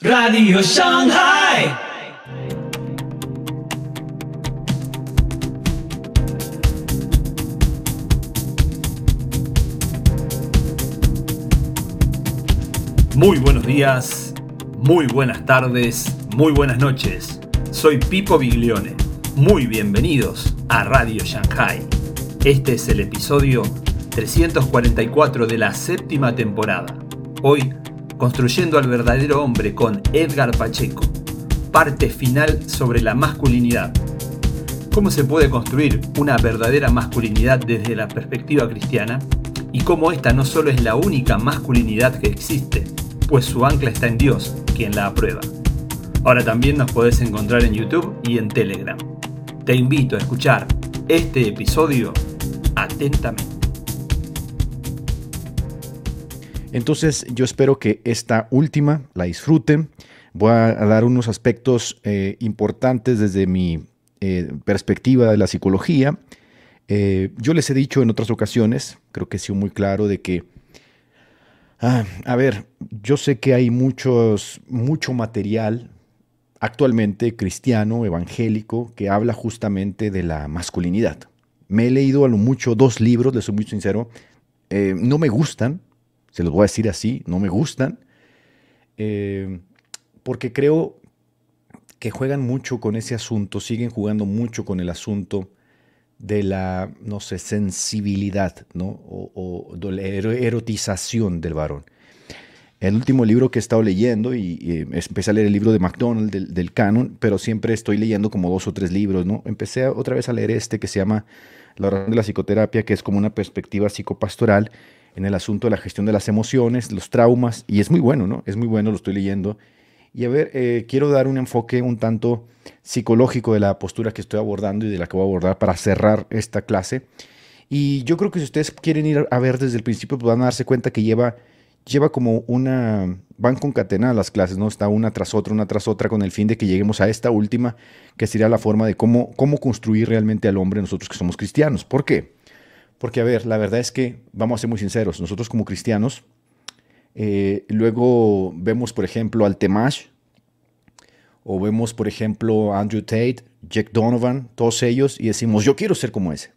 Radio Shanghai. Muy buenos días, muy buenas tardes, muy buenas noches. Soy Pipo Biglione. Muy bienvenidos a Radio Shanghai. Este es el episodio 344 de la séptima temporada. Hoy, Construyendo al verdadero hombre con Edgar Pacheco. Parte final sobre la masculinidad. ¿Cómo se puede construir una verdadera masculinidad desde la perspectiva cristiana? Y cómo esta no solo es la única masculinidad que existe, pues su ancla está en Dios, quien la aprueba. Ahora también nos podés encontrar en YouTube y en Telegram. Te invito a escuchar este episodio atentamente. Entonces yo espero que esta última la disfruten. Voy a dar unos aspectos eh, importantes desde mi eh, perspectiva de la psicología. Eh, yo les he dicho en otras ocasiones, creo que he sido muy claro de que, ah, a ver, yo sé que hay muchos, mucho material actualmente cristiano, evangélico, que habla justamente de la masculinidad. Me he leído a lo mucho dos libros, les soy muy sincero, no me gustan, se los voy a decir así, no me gustan, eh, porque creo que juegan mucho con ese asunto, siguen jugando mucho con el asunto de la, no sé, sensibilidad, ¿no? O, la erotización del varón. El último libro que he estado leyendo, y, empecé a leer el libro de McDonald del, del, canon, pero siempre estoy leyendo como dos o tres libros, ¿no? Empecé otra vez a leer este que se llama La oración de la psicoterapia, que es como una perspectiva psicopastoral, en el asunto de la gestión de las emociones, los traumas, y es muy bueno, ¿no? Es muy bueno, lo estoy leyendo. Y a ver, eh, quiero dar un enfoque un tanto psicológico de la postura que estoy abordando y de la que voy a abordar para cerrar esta clase. Y yo creo que si ustedes quieren ir a ver desde el principio, pues van a darse cuenta que lleva, lleva como una... van concatenadas las clases, ¿no? Está una tras otra, una tras otra, con el fin de que lleguemos a esta última, que sería la forma de cómo, cómo construir realmente al hombre nosotros que somos cristianos. ¿Por qué? Porque, a ver, la verdad es que, vamos a ser muy sinceros, nosotros como cristianos, eh, luego vemos, por ejemplo, al Temash, o vemos, por ejemplo, a Andrew Tate, Jack Donovan, todos ellos, y decimos, yo quiero ser como ese.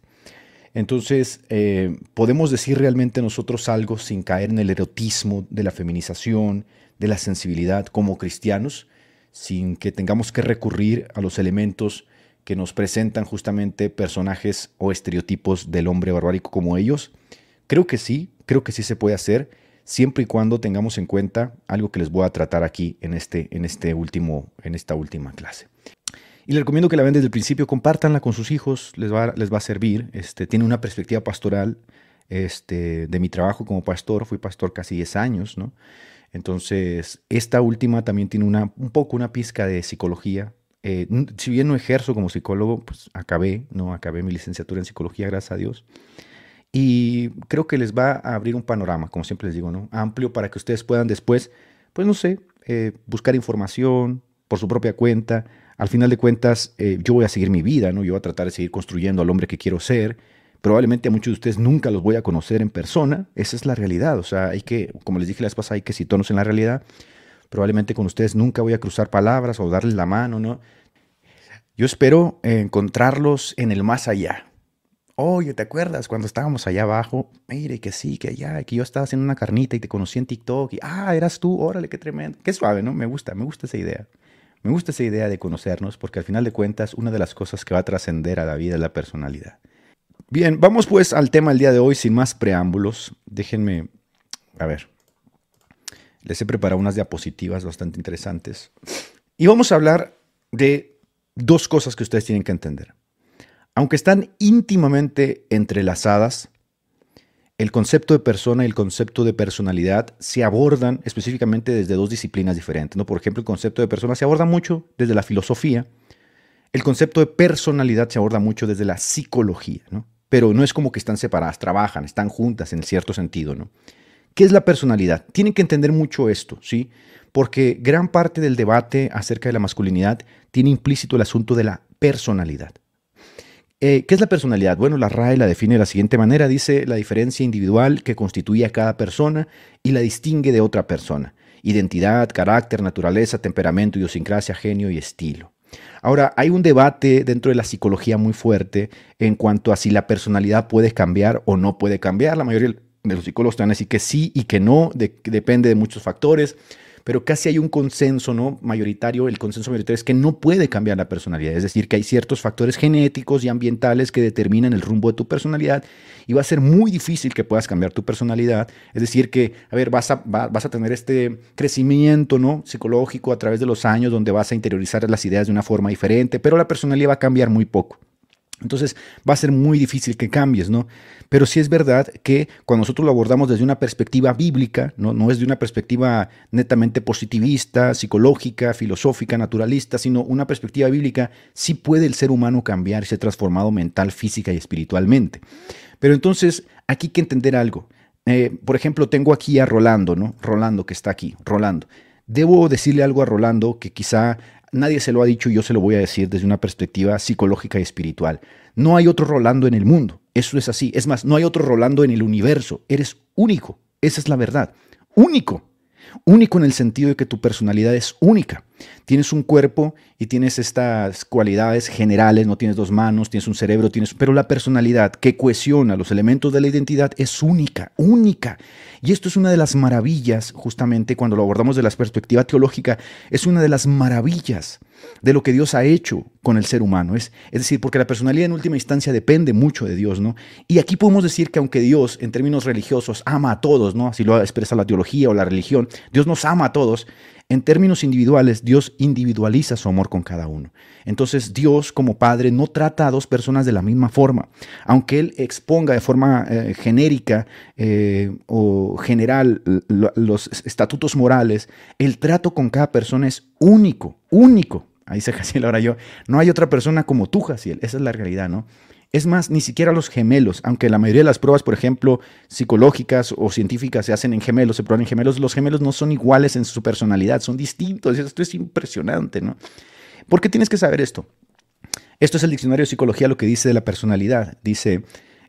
Entonces, eh, podemos decir realmente nosotros algo sin caer en el erotismo de la feminización, de la sensibilidad como cristianos, sin que tengamos que recurrir a los elementos que nos presentan justamente personajes o estereotipos del hombre barbárico como ellos? Creo que sí, creo que sí se puede hacer, siempre y cuando tengamos en cuenta algo que les voy a tratar aquí en, este, en, este último, en esta última clase. Y les recomiendo que la vean desde el principio, compártanla con sus hijos, les va, les va a servir. Este, tiene una perspectiva pastoral este, de mi trabajo como pastor, fui pastor casi 10 años, ¿no? Entonces, esta última también tiene una, un poco una pizca de psicología, eh, si bien no ejerzo como psicólogo, pues acabé, ¿no? Acabé mi licenciatura en psicología, gracias a Dios. Y creo que les va a abrir un panorama, como siempre les digo, ¿no? Amplio para que ustedes puedan después, pues no sé, eh, buscar información por su propia cuenta. Al final de cuentas, eh, yo voy a seguir mi vida, ¿no? Yo voy a tratar de seguir construyendo al hombre que quiero ser. Probablemente a muchos de ustedes nunca los voy a conocer en persona. Esa es la realidad. O sea, hay que, como les dije la vez pasada, hay que situarnos en la realidad. Probablemente con ustedes nunca voy a cruzar palabras o darles la mano, ¿no? Yo espero encontrarlos en el más allá. Oye, ¿te acuerdas cuando estábamos allá abajo? Mire, que sí, que allá, que yo estaba haciendo una carnita y te conocí en TikTok. Y, ah, eras tú, órale, qué tremendo. Qué suave, ¿no? Me gusta, me gusta esa idea. Me gusta esa idea de conocernos porque al final de cuentas una de las cosas que va a trascender a la vida es la personalidad. Bien, vamos pues al tema del día de hoy sin más preámbulos. Déjenme, a ver, les he preparado unas diapositivas bastante interesantes. Y vamos a hablar de dos cosas que ustedes tienen que entender. Aunque están íntimamente entrelazadas, el concepto de persona y el concepto de personalidad se abordan específicamente desde dos disciplinas diferentes. ¿no? Por ejemplo, el concepto de persona se aborda mucho desde la filosofía, el concepto de personalidad se aborda mucho desde la psicología, ¿no? pero no es como que están separadas, trabajan, están juntas en cierto sentido. ¿no? ¿Qué es la personalidad? Tienen que entender mucho esto, ¿sí? Porque gran parte del debate acerca de la masculinidad tiene implícito el asunto de la personalidad. Eh, ¿Qué es la personalidad? Bueno, la RAE la define de la siguiente manera. Dice la diferencia individual que constituye a cada persona y la distingue de otra persona. identidad, carácter, naturaleza, temperamento, idiosincrasia, genio y estilo. Ahora, hay un debate dentro de la psicología muy fuerte en cuanto a si la personalidad puede cambiar o no puede cambiar. La mayoría de los psicólogos te van a decir que sí y que no, depende de muchos factores pero casi hay un consenso ¿no? mayoritario, el consenso mayoritario es que no puede cambiar la personalidad, es decir, que hay ciertos factores genéticos y ambientales que determinan el rumbo de tu personalidad y va a ser muy difícil que puedas cambiar tu personalidad, es decir, que, a ver, vas a, vas a tener este crecimiento ¿no? psicológico a través de los años donde vas a interiorizar las ideas de una forma diferente, pero la personalidad va a cambiar muy poco. Entonces va a ser muy difícil que cambies, ¿no? Pero sí es verdad que cuando nosotros lo abordamos desde una perspectiva bíblica, no, no es de una perspectiva netamente positivista, psicológica, filosófica, naturalista, sino una perspectiva bíblica, sí puede el ser humano cambiar y ser transformado mental, física y espiritualmente. Pero entonces aquí hay que entender algo. Eh, por ejemplo, tengo aquí a Rolando, ¿no? Rolando que está aquí, Rolando. Debo decirle algo a Rolando que quizá nadie se lo ha dicho y yo se lo voy a decir desde una perspectiva psicológica y espiritual. No hay otro Rolando en el mundo. Eso es así. Es más, no hay otro Rolando en el universo. Eres único. Esa es la verdad. Único. Único en el sentido de que tu personalidad es única. Tienes un cuerpo y tienes estas cualidades generales, no tienes dos manos, tienes un cerebro, tienes, pero la personalidad que cohesiona los elementos de la identidad es única, única. Y esto es una de las maravillas, justamente cuando lo abordamos de la perspectiva teológica, es una de las maravillas de lo que Dios ha hecho con el ser humano. Es, es decir, porque la personalidad en última instancia depende mucho de Dios, ¿no? Y aquí podemos decir que aunque Dios, en términos religiosos, ama a todos, ¿no? Así lo expresa la teología o la religión, Dios nos ama a todos, en términos individuales, Dios individualiza su amor con cada uno. Entonces Dios como Padre no trata a dos personas de la misma forma. Aunque Él exponga de forma eh, genérica eh, o general los estatutos morales, el trato con cada persona es único, único. Ahí se Jaciel ahora yo. No hay otra persona como tú, Jaciel. Esa es la realidad, ¿no? Es más, ni siquiera los gemelos, aunque la mayoría de las pruebas, por ejemplo, psicológicas o científicas se hacen en gemelos, se prueban en gemelos, los gemelos no son iguales en su personalidad, son distintos. Esto es impresionante, ¿no? ¿Por qué tienes que saber esto? Esto es el diccionario de psicología lo que dice de la personalidad. Dice,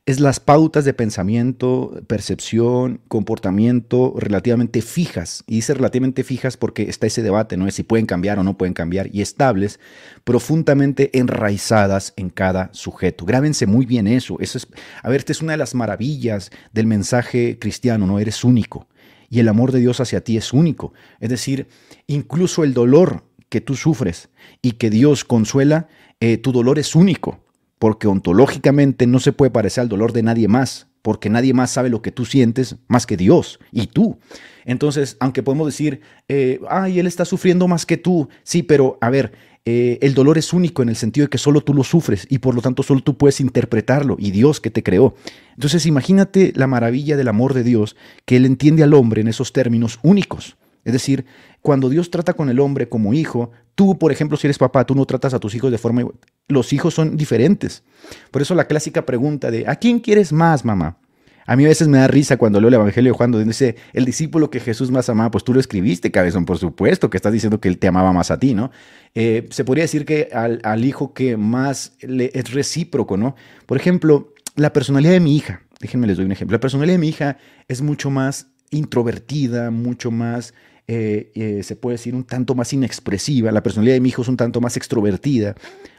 es las pautas de pensamiento, percepción, comportamiento relativamente fijas. Y dice relativamente fijas porque está ese debate, ¿no? Es si pueden cambiar o no pueden cambiar. Y estables, profundamente enraizadas en cada sujeto. Grábense muy bien eso. eso es, a ver, esta es una de las maravillas del mensaje cristiano, ¿no? Eres único. Y el amor de Dios hacia ti es único. Es decir, incluso el dolor que tú sufres y que Dios consuela, eh, tu dolor es único porque ontológicamente no se puede parecer al dolor de nadie más, porque nadie más sabe lo que tú sientes más que Dios y tú. Entonces, aunque podemos decir, eh, ay, él está sufriendo más que tú, sí, pero a ver, eh, el dolor es único en el sentido de que solo tú lo sufres y por lo tanto solo tú puedes interpretarlo y Dios que te creó. Entonces, imagínate la maravilla del amor de Dios, que Él entiende al hombre en esos términos únicos. Es decir, cuando Dios trata con el hombre como hijo, tú, por ejemplo, si eres papá, tú no tratas a tus hijos de forma... Los hijos son diferentes. Por eso la clásica pregunta de, ¿a quién quieres más, mamá? A mí a veces me da risa cuando leo el Evangelio de Juan, donde dice, el discípulo que Jesús más amaba, pues tú lo escribiste, cabezón, por supuesto, que estás diciendo que él te amaba más a ti, ¿no? Eh, se podría decir que al, hijo que más le, es recíproco, ¿no? Por ejemplo, la personalidad de mi hija, déjenme les doy un ejemplo, la personalidad de mi hija es mucho más introvertida, mucho más eh, eh, se puede decir, un tanto más inexpresiva. La personalidad de mi hijo es un tanto más extrovertida.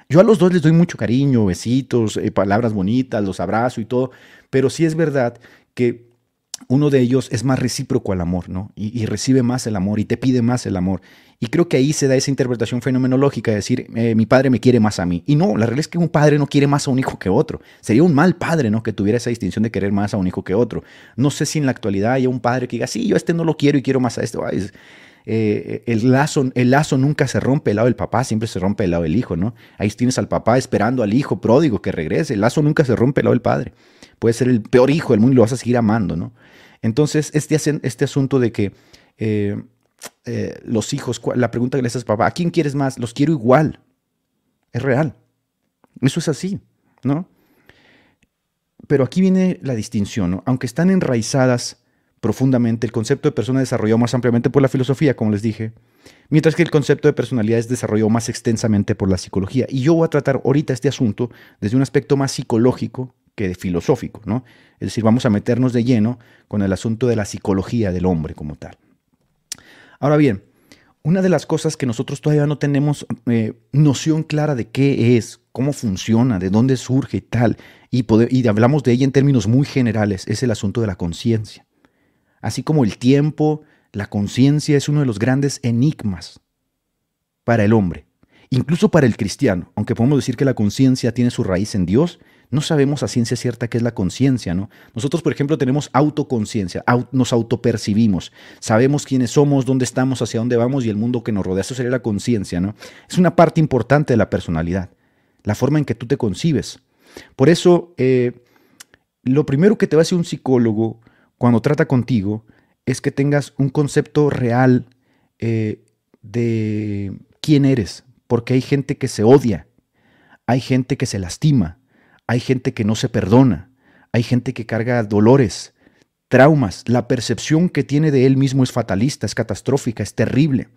Yo a los dos les doy mucho cariño, besitos, eh, palabras bonitas, los abrazo y todo, pero sí es verdad que uno de ellos es más recíproco al amor, ¿no? Y, recibe más el amor y te pide más el amor. Y creo que ahí se da esa interpretación fenomenológica de decir, eh, mi padre me quiere más a mí. Y no, la realidad es que un padre no quiere más a un hijo que otro. Sería un mal padre, ¿no? Que tuviera esa distinción de querer más a un hijo que otro. No sé si en la actualidad haya un padre que diga, sí, yo a este no lo quiero y quiero más a este. Eh, el, lazo, el lazo nunca se rompe el lado del papá, siempre se rompe el lado del hijo, ¿no? Ahí tienes al papá esperando al hijo pródigo que regrese. El lazo nunca se rompe el lado del padre. Puede ser el peor hijo del mundo y lo vas a seguir amando, ¿no? Entonces, este, este asunto de que eh, eh, los hijos, la pregunta que le haces papá, ¿a quién quieres más? Los quiero igual. Es real. Eso es así, ¿no? Pero aquí viene la distinción, ¿no? Aunque están enraizadas profundamente, el concepto de persona desarrollado más ampliamente por la filosofía, como les dije, mientras que el concepto de personalidad es desarrollado más extensamente por la psicología. Y yo voy a tratar ahorita este asunto desde un aspecto más psicológico que filosófico, ¿no? Es decir, vamos a meternos de lleno con el asunto de la psicología del hombre como tal. Ahora bien, una de las cosas que nosotros todavía no tenemos eh, noción clara de qué es, cómo funciona, de dónde surge y tal, y hablamos de ella en términos muy generales, es el asunto de la conciencia. Así como el tiempo, la conciencia es uno de los grandes enigmas para el hombre, incluso para el cristiano, aunque podemos decir que la conciencia tiene su raíz en Dios, no sabemos a ciencia cierta qué es la conciencia, ¿no? Nosotros, por ejemplo, tenemos autoconciencia, nos autopercibimos, sabemos quiénes somos, dónde estamos, hacia dónde vamos y el mundo que nos rodea. Eso sería la conciencia, ¿no? Es una parte importante de la personalidad, la forma en que tú te concibes. Por eso, eh, lo primero que te va a decir un psicólogo cuando trata contigo es que tengas un concepto real eh, de quién eres, porque hay gente que se odia, hay gente que se lastima, hay gente que no se perdona, hay gente que carga dolores, traumas, la percepción que tiene de él mismo es fatalista, es catastrófica, es terrible.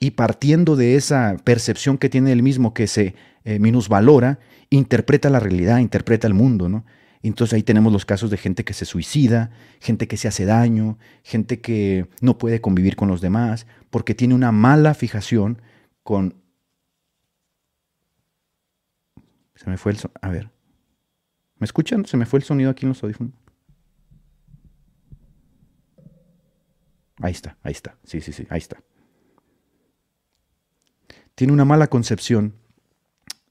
Y partiendo de esa percepción que tiene él mismo que se eh, minusvalora, interpreta la realidad, interpreta el mundo, ¿no? Entonces ahí tenemos los casos de gente que se suicida, gente que se hace daño, gente que no puede convivir con los demás, porque tiene una mala fijación con... Se me fue el... A ver. ¿Me escuchan? Se me fue el sonido aquí en los audífonos. Ahí está, ahí está. Sí, sí, sí, ahí está. Tiene una mala concepción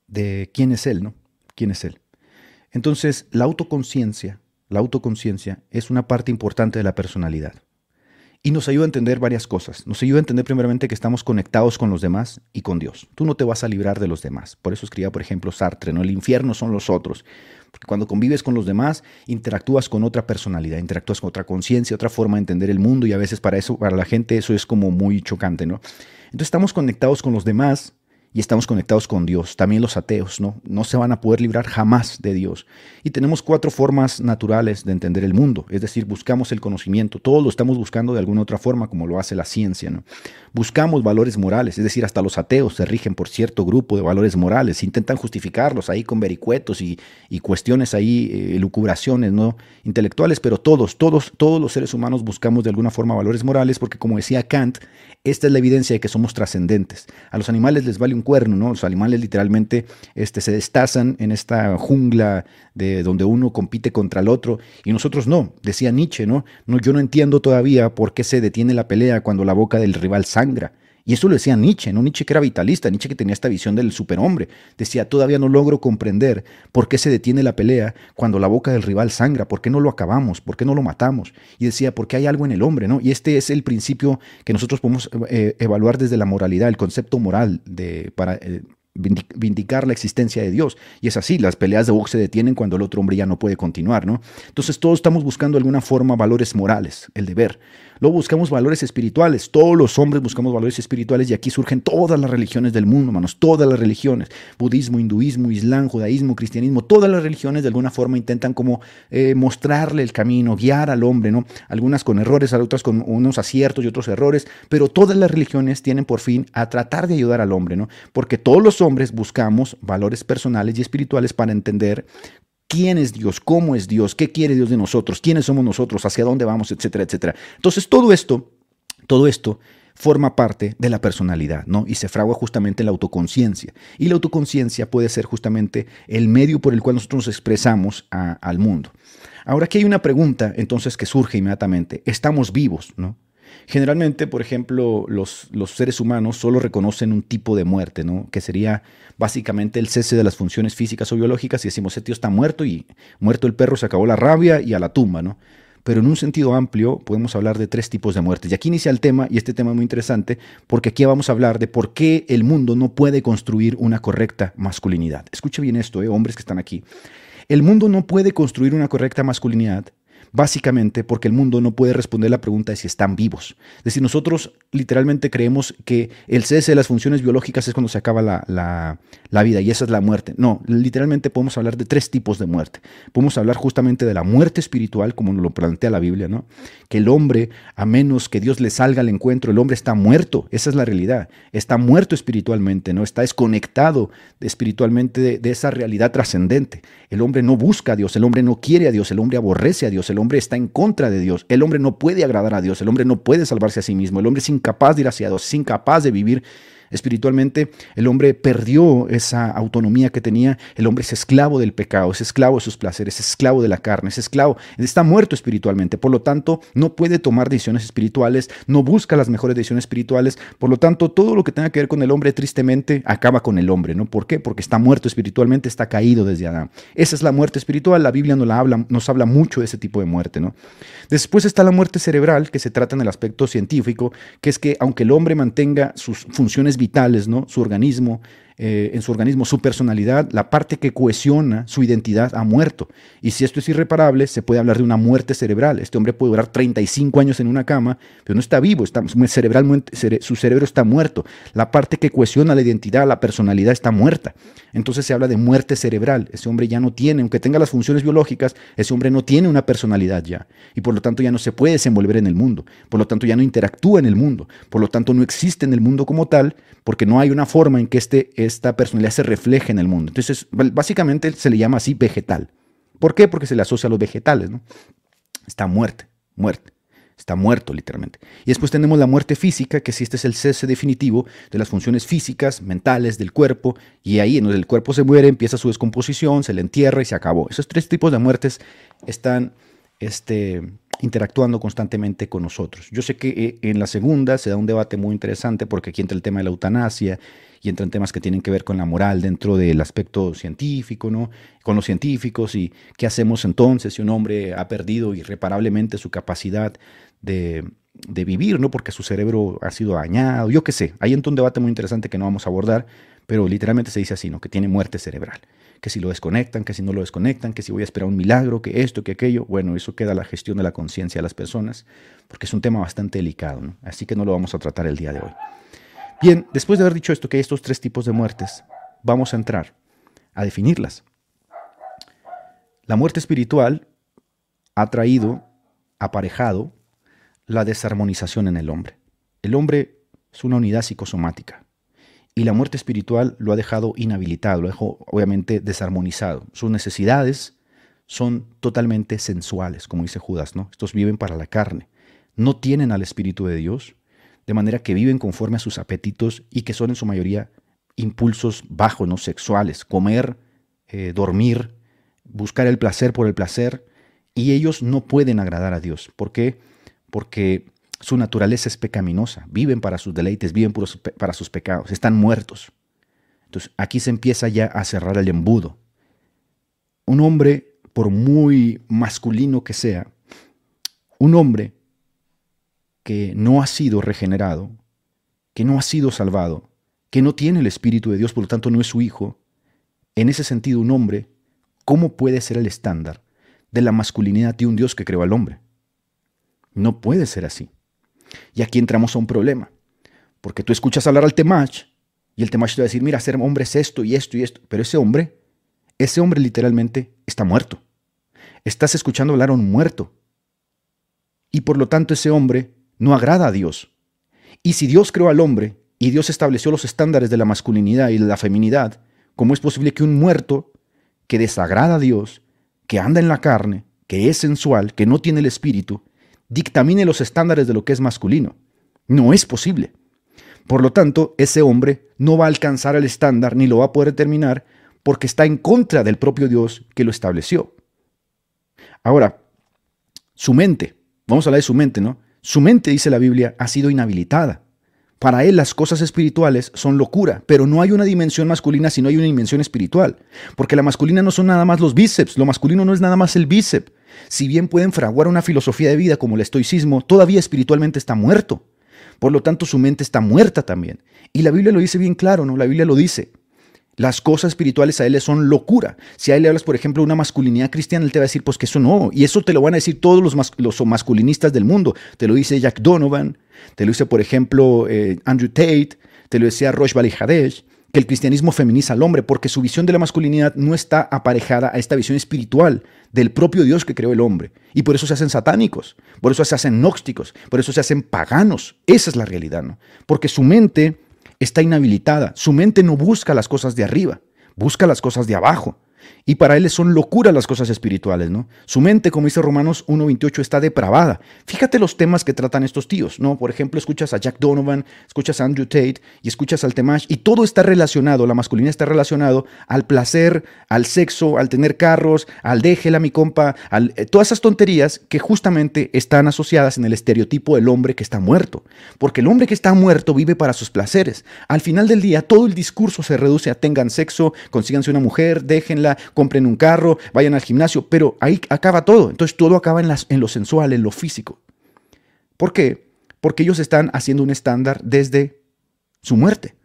de quién es él, ¿no? ¿Quién es él? Entonces, la autoconciencia, la autoconciencia es una parte importante de la personalidad y nos ayuda a entender varias cosas. Nos ayuda a entender primeramente que estamos conectados con los demás y con Dios. Tú no te vas a librar de los demás. Por eso escribía, por ejemplo, Sartre, ¿no? El infierno son los otros. Porque cuando convives con los demás, interactúas con otra personalidad, interactúas con otra conciencia, otra forma de entender el mundo y a veces para eso, para la gente eso es como muy chocante, ¿no? Entonces estamos conectados con los demás y estamos conectados con Dios. También los ateos, ¿no? No se van a poder librar jamás de Dios. Y tenemos cuatro formas naturales de entender el mundo, es decir, buscamos el conocimiento. Todos lo estamos buscando de alguna otra forma, como lo hace la ciencia, ¿no? Buscamos valores morales, es decir, hasta los ateos se rigen por cierto grupo de valores morales, intentan justificarlos ahí con vericuetos y, cuestiones ahí, eh, lucubraciones, ¿no? Intelectuales, pero todos, todos, todos los seres humanos buscamos de alguna forma valores morales, porque como decía Kant, esta es la evidencia de que somos trascendentes. A los animales les vale un cuerno, ¿no? Los animales literalmente este, se destazan en esta jungla de donde uno compite contra el otro y nosotros no, decía Nietzsche, ¿no? no yo no entiendo todavía por qué se detiene la pelea cuando la boca del rival sangra. Y eso lo decía Nietzsche, ¿no? Nietzsche que era vitalista, Nietzsche que tenía esta visión del superhombre. Decía, todavía no logro comprender por qué se detiene la pelea cuando la boca del rival sangra, por qué no lo acabamos, por qué no lo matamos. Y decía, porque hay algo en el hombre, ¿no? Y este es el principio que nosotros podemos eh, evaluar desde la moralidad, el concepto moral de, para, eh, vindicar la existencia de Dios. Y es así, las peleas de box se detienen cuando el otro hombre ya no puede continuar, ¿no? Entonces todos estamos buscando de alguna forma valores morales, el deber. Luego buscamos valores espirituales. Todos los hombres buscamos valores espirituales y aquí surgen todas las religiones del mundo, hermanos. Todas las religiones. Budismo, hinduismo, islam, judaísmo, cristianismo. Todas las religiones de alguna forma intentan como eh, mostrarle el camino, guiar al hombre, ¿no? Algunas con errores, otras con unos aciertos y otros errores. Pero todas las religiones tienen por fin a tratar de ayudar al hombre, ¿no? Porque todos los hombres buscamos valores personales y espirituales para entender quién es Dios, cómo es Dios, qué quiere Dios de nosotros, quiénes somos nosotros, hacia dónde vamos, etcétera, etcétera. Entonces, todo esto, todo esto forma parte de la personalidad, ¿no? Y se fragua justamente en la autoconciencia. Y la autoconciencia puede ser justamente el medio por el cual nosotros nos expresamos al mundo. Ahora aquí hay una pregunta entonces que surge inmediatamente. ¿Estamos vivos, no? Generalmente, por ejemplo, los, los, seres humanos solo reconocen un tipo de muerte, ¿no? que sería básicamente el cese de las funciones físicas o biológicas y decimos, ese tío está muerto y muerto el perro se acabó la rabia y a la tumba. ¿no? Pero en un sentido amplio podemos hablar de tres tipos de muertes. Y aquí inicia el tema, y este tema es muy interesante, porque aquí vamos a hablar de por qué el mundo no puede construir una correcta masculinidad. Escuche bien esto, ¿eh? hombres que están aquí. El mundo no puede construir una correcta masculinidad básicamente porque el mundo no puede responder la pregunta de si están vivos. Es decir, nosotros literalmente creemos que el cese de las funciones biológicas es cuando se acaba la, vida y esa es la muerte. No, literalmente podemos hablar de tres tipos de muerte. Podemos hablar justamente de la muerte espiritual, como nos lo plantea la Biblia, ¿no? Que el hombre, a menos que Dios le salga al encuentro, el hombre está muerto, esa es la realidad. Está muerto espiritualmente, ¿no? Está desconectado espiritualmente de, de esa realidad trascendente. El hombre no busca a Dios, el hombre no quiere a Dios, el hombre aborrece a Dios, el El hombre está en contra de Dios. El hombre no puede agradar a Dios. El hombre no puede salvarse a sí mismo. El hombre es incapaz de ir hacia Dios, es incapaz de vivir Espiritualmente el hombre perdió esa autonomía que tenía, el hombre es esclavo del pecado, es esclavo de sus placeres, es esclavo de la carne, es esclavo, está muerto espiritualmente, por lo tanto no puede tomar decisiones espirituales, no busca las mejores decisiones espirituales, por lo tanto todo lo que tenga que ver con el hombre tristemente acaba con el hombre, ¿no? ¿Por qué? Porque está muerto espiritualmente, está caído desde Adán. Esa es la muerte espiritual, la Biblia nos, la habla, nos habla mucho de ese tipo de muerte, ¿no? Después está la muerte cerebral, que se trata en el aspecto científico, que es que aunque el hombre mantenga sus funciones vitales, ¿no? Su organismo, eh, en su organismo, su personalidad, la parte que cohesiona su identidad ha muerto. Y si esto es irreparable, se puede hablar de una muerte cerebral. Este hombre puede durar 35 años en una cama, pero no está vivo, está, cerebral, su cerebro está muerto. La parte que cohesiona la identidad, la personalidad está muerta. Entonces se habla de muerte cerebral. Ese hombre ya no tiene, aunque tenga las funciones biológicas, ese hombre no tiene una personalidad ya. Y por lo tanto ya no se puede desenvolver en el mundo. Por lo tanto ya no interactúa en el mundo. Por lo tanto no existe en el mundo como tal, porque no hay una forma en que este esta personalidad se refleje en el mundo. Entonces, básicamente se le llama así vegetal. ¿Por qué? Porque se le asocia a los vegetales, ¿no? Está muerte, muerte. Está muerto literalmente. Y después tenemos la muerte física, que si este es el cese definitivo de las funciones físicas, mentales del cuerpo, y ahí en donde el cuerpo se muere, empieza su descomposición, se le entierra y se acabó. Esos tres tipos de muertes están este, interactuando constantemente con nosotros. Yo sé que eh, en la segunda se da un debate muy interesante porque aquí entra el tema de la eutanasia y entran temas que tienen que ver con la moral dentro del aspecto científico, ¿no? Con los científicos y qué hacemos entonces si un hombre ha perdido irreparablemente su capacidad de, vivir, ¿no? Porque su cerebro ha sido dañado, yo qué sé. Hay entonces un debate muy interesante que no vamos a abordar, pero literalmente se dice así, ¿no? Que tiene muerte cerebral. Que si lo desconectan, que si no lo desconectan, que si voy a esperar un milagro, que esto, que aquello. Bueno, eso queda a la gestión de la conciencia de las personas, porque es un tema bastante delicado, ¿no? Así que no lo vamos a tratar el día de hoy. Bien, después de haber dicho esto, que hay estos tres tipos de muertes, vamos a entrar a definirlas. La muerte espiritual ha traído, aparejado, la desarmonización en el hombre. El hombre es una unidad psicosomática y la muerte espiritual lo ha dejado inhabilitado, lo dejado obviamente desarmonizado. Sus necesidades son totalmente sensuales, como dice Judas, ¿no? Estos viven para la carne. No tienen al Espíritu de Dios de manera que viven conforme a sus apetitos y que son en su mayoría impulsos bajos, no sexuales, comer, eh, dormir, buscar el placer por el placer, y ellos no pueden agradar a Dios. ¿Por qué? Porque su naturaleza es pecaminosa, viven para sus deleites, viven para sus pecados, están muertos. Entonces aquí se empieza ya a cerrar el embudo. Un hombre, por muy masculino que sea, un hombre que no ha sido regenerado, que no ha sido salvado, que no tiene el Espíritu de Dios, por lo tanto no es su hijo, en ese sentido un hombre, ¿cómo puede ser el estándar de la masculinidad de un Dios que creó al hombre? No puede ser así. Y aquí entramos a un problema, porque tú escuchas hablar al Temach y el Temach te va a decir, mira, ser hombre es esto y esto y esto, pero ese hombre, ese hombre literalmente está muerto. Estás escuchando hablar a un muerto. Y por lo tanto ese hombre no agrada a Dios. Y si Dios creó al hombre y Dios estableció los estándares de la masculinidad y de la feminidad, ¿cómo es posible que un muerto que desagrada a Dios, que anda en la carne, que es sensual, que no tiene el espíritu, dictamine los estándares de lo que es masculino? No es posible. Por lo tanto, ese hombre no va a alcanzar el estándar ni lo va a poder terminar porque está en contra del propio Dios que lo estableció. Ahora, su mente, vamos a hablar de su mente, ¿no? Su mente, dice la Biblia, ha sido inhabilitada. Para él las cosas espirituales son locura, pero no hay una dimensión masculina si no hay una dimensión espiritual. Porque la masculina no son nada más los bíceps, lo masculino no es nada más el bíceps. Si bien pueden fraguar una filosofía de vida como el estoicismo, todavía espiritualmente está muerto. Por lo tanto, su mente está muerta también. Y la Biblia lo dice bien claro, ¿no? La Biblia lo dice. Las cosas espirituales a él le son locura. Si a él le hablas, por ejemplo, de una masculinidad cristiana, él te va a decir, pues que eso no. Y eso te lo van a decir todos los, masculinistas del mundo. Te lo dice Jack Donovan, te lo dice, por ejemplo, eh, Andrew Tate, te lo decía Rosh Hadesh, que el cristianismo feminiza al hombre porque su visión de la masculinidad no está aparejada a esta visión espiritual del propio Dios que creó el hombre. Y por eso se hacen satánicos, por eso se hacen gnósticos, por eso se hacen paganos. Esa es la realidad, ¿no? Porque su mente está inhabilitada. Su mente no busca las cosas de arriba, busca las cosas de abajo. Y para él son locura las cosas espirituales, ¿no? Su mente, como dice Romanos 1.28, está depravada. Fíjate los temas que tratan estos tíos, ¿no? Por ejemplo, escuchas a Jack Donovan, escuchas a Andrew Tate y escuchas al Temash y todo está relacionado, la masculinidad está relacionado al placer, al sexo, al tener carros, al déjela mi compa, al, eh, todas esas tonterías que justamente están asociadas en el estereotipo del hombre que está muerto. Porque el hombre que está muerto vive para sus placeres. Al final del día, todo el discurso se reduce a tengan sexo, consíganse una mujer, déjenla, compren un carro, vayan al gimnasio, pero ahí acaba todo. Entonces todo acaba en, las, en lo sensual, en lo físico. ¿Por qué? Porque ellos están haciendo un estándar desde su muerte.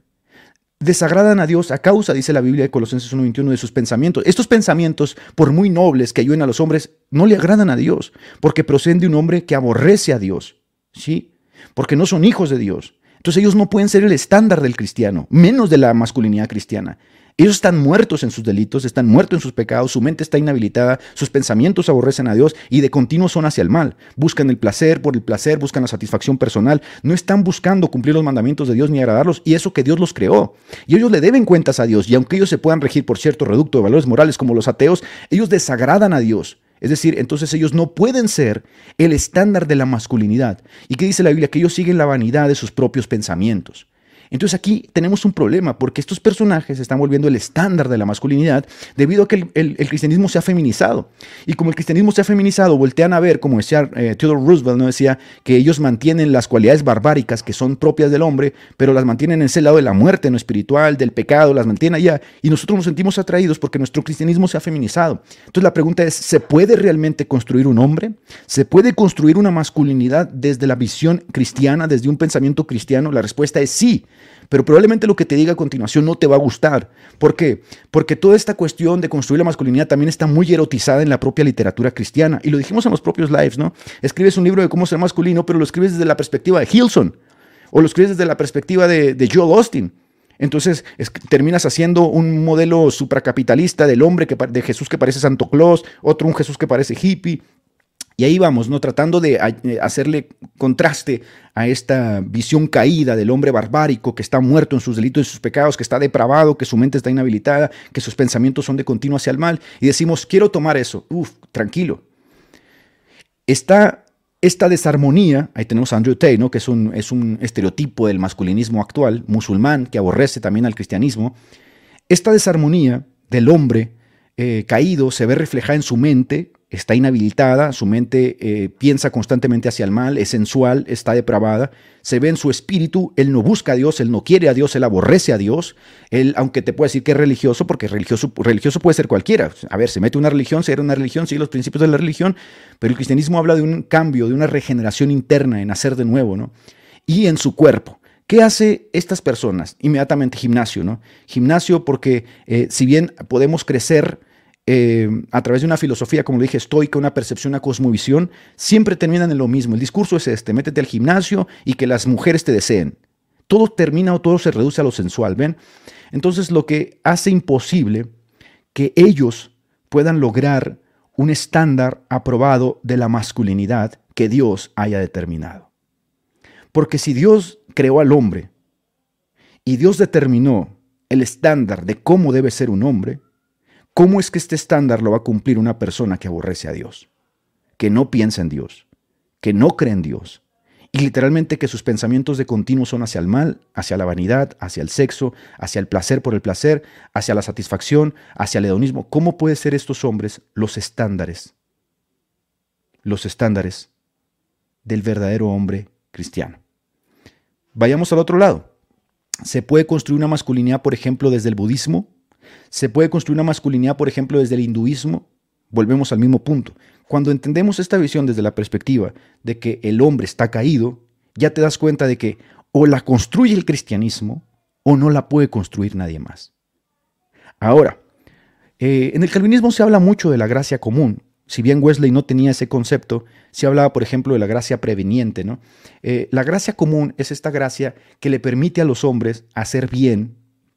Desagradan a Dios a causa, dice la Biblia de Colosenses 1.21, de sus pensamientos. Estos pensamientos, por muy nobles que ayuden a los hombres, no le agradan a Dios, porque proceden de un hombre que aborrece a Dios. ¿Sí? Porque no son hijos de Dios. Entonces ellos no pueden ser el estándar del cristiano, menos de la masculinidad cristiana. Ellos están muertos en sus delitos, están muertos en sus pecados, su mente está inhabilitada, sus pensamientos aborrecen a Dios y de continuo son hacia el mal. Buscan el placer por el placer, buscan la satisfacción personal, no están buscando cumplir los mandamientos de Dios ni agradarlos y eso que Dios los creó. Y ellos le deben cuentas a Dios y aunque ellos se puedan regir por cierto reducto de valores morales como los ateos, ellos desagradan a Dios. Es decir, entonces ellos no pueden ser el estándar de la masculinidad. ¿Y qué dice la Biblia? Que ellos siguen la vanidad de sus propios pensamientos. Entonces aquí tenemos un problema porque estos personajes se están volviendo el estándar de la masculinidad debido a que el, cristianismo se ha feminizado. Y como el cristianismo se ha feminizado, voltean a ver, como decía eh, Theodore Roosevelt, ¿no? decía que ellos mantienen las cualidades barbáricas que son propias del hombre, pero las mantienen en ese lado de la muerte, no espiritual, del pecado, las mantienen allá. Y nosotros nos sentimos atraídos porque nuestro cristianismo se ha feminizado. Entonces la pregunta es, ¿se puede realmente construir un hombre? ¿Se puede construir una masculinidad desde la visión cristiana, desde un pensamiento cristiano? La respuesta es sí. Pero probablemente lo que te diga a continuación no te va a gustar. ¿Por qué? Porque toda esta cuestión de construir la masculinidad también está muy erotizada en la propia literatura cristiana. Y lo dijimos en los propios lives, ¿no? Escribes un libro de cómo ser masculino, pero lo escribes desde la perspectiva de Hilson. O lo escribes desde la perspectiva de, de Joel Austin. Entonces terminas haciendo un modelo supracapitalista del hombre que, de Jesús que parece Santo Claus, otro un Jesús que parece hippie, y ahí vamos, ¿no? Tratando de eh, hacerle contraste a esta visión caída del hombre barbárico que está muerto en sus delitos y sus pecados, que está depravado, que su mente está inhabilitada, que sus pensamientos son de continuo hacia el mal. Y decimos, quiero tomar eso. Uf, tranquilo. Está esta desarmonía, ahí tenemos a Andrew Tate, ¿no? que es un, es un estereotipo del masculinismo actual, musulmán, que aborrece también al cristianismo. Esta desarmonía del hombre eh, caído se ve reflejada en su mente, está inhabilitada, su mente eh, piensa constantemente hacia el mal, es sensual, está depravada, se ve en su espíritu, él no busca a Dios, él no quiere a Dios, él aborrece a Dios, él, aunque te puede decir que es religioso, porque religioso, religioso puede ser cualquiera, a ver, se mete una religión, se era una religión, sigue los principios de la religión, pero el cristianismo habla de un cambio, de una regeneración interna, en hacer de nuevo, ¿no? Y en su cuerpo. ¿Qué hace estas personas? Inmediatamente gimnasio, ¿no? Gimnasio porque eh, si bien podemos crecer, eh, a través de una filosofía, como le dije, estoica, una percepción, una cosmovisión, siempre terminan en lo mismo. El discurso es este, métete al gimnasio y que las mujeres te deseen. Todo termina o todo se reduce a lo sensual, ¿ven? Entonces lo que hace imposible que ellos puedan lograr un estándar aprobado de la masculinidad que Dios haya determinado. Porque si Dios creó al hombre y Dios determinó el estándar de cómo debe ser un hombre, ¿Cómo es que este estándar lo va a cumplir una persona que aborrece a Dios? Que no piensa en Dios, que no cree en Dios, y literalmente que sus pensamientos de continuo son hacia el mal, hacia la vanidad, hacia el sexo, hacia el placer por el placer, hacia la satisfacción, hacia el hedonismo. ¿Cómo pueden ser estos hombres los estándares? Los estándares del verdadero hombre cristiano. Vayamos al otro lado. ¿Se puede construir una masculinidad, por ejemplo, desde el budismo? Se puede construir una masculinidad, por ejemplo, desde el hinduismo. Volvemos al mismo punto. Cuando entendemos esta visión desde la perspectiva de que el hombre está caído, ya te das cuenta de que o la construye el cristianismo o no la puede construir nadie más. Ahora, eh, en el calvinismo se habla mucho de la gracia común. Si bien Wesley no tenía ese concepto, se hablaba, por ejemplo, de la gracia preveniente. ¿no? Eh, la gracia común es esta gracia que le permite a los hombres hacer bien,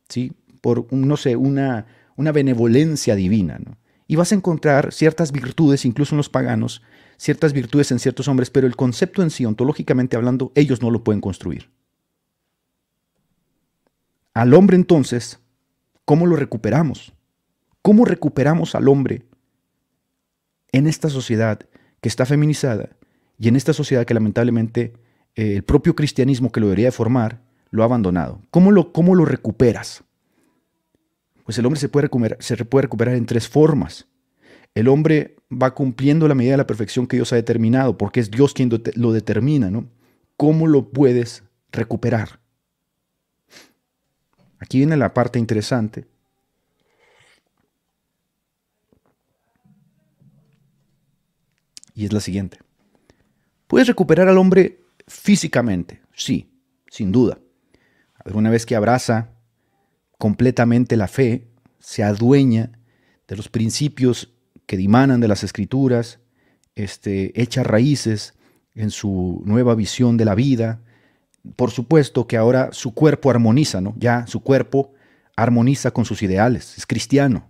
¿sí? Por, no sé, una, una benevolencia divina. Y vas a encontrar ciertas virtudes, incluso en los paganos, ciertas virtudes en ciertos hombres, pero el concepto en sí, ontológicamente hablando, ellos no lo pueden construir. Al hombre entonces, ¿cómo lo recuperamos? ¿Cómo recuperamos al hombre en esta sociedad que está feminizada y en esta sociedad que lamentablemente eh, el propio cristianismo que lo debería de formar lo ha abandonado? ¿Cómo lo, cómo lo recuperas? Pues el hombre se puede, recuperar, se puede recuperar en tres formas. El hombre va cumpliendo la medida de la perfección que Dios ha determinado, porque es Dios quien lo determina, ¿no? ¿Cómo lo puedes recuperar? Aquí viene la parte interesante. Y es la siguiente. Puedes recuperar al hombre físicamente, sí, sin duda. Una vez que abraza completamente la fe, se adueña de los principios que dimanan de las escrituras, este, echa raíces en su nueva visión de la vida, por supuesto que ahora su cuerpo armoniza, ¿no? Ya su cuerpo armoniza con sus ideales, es cristiano.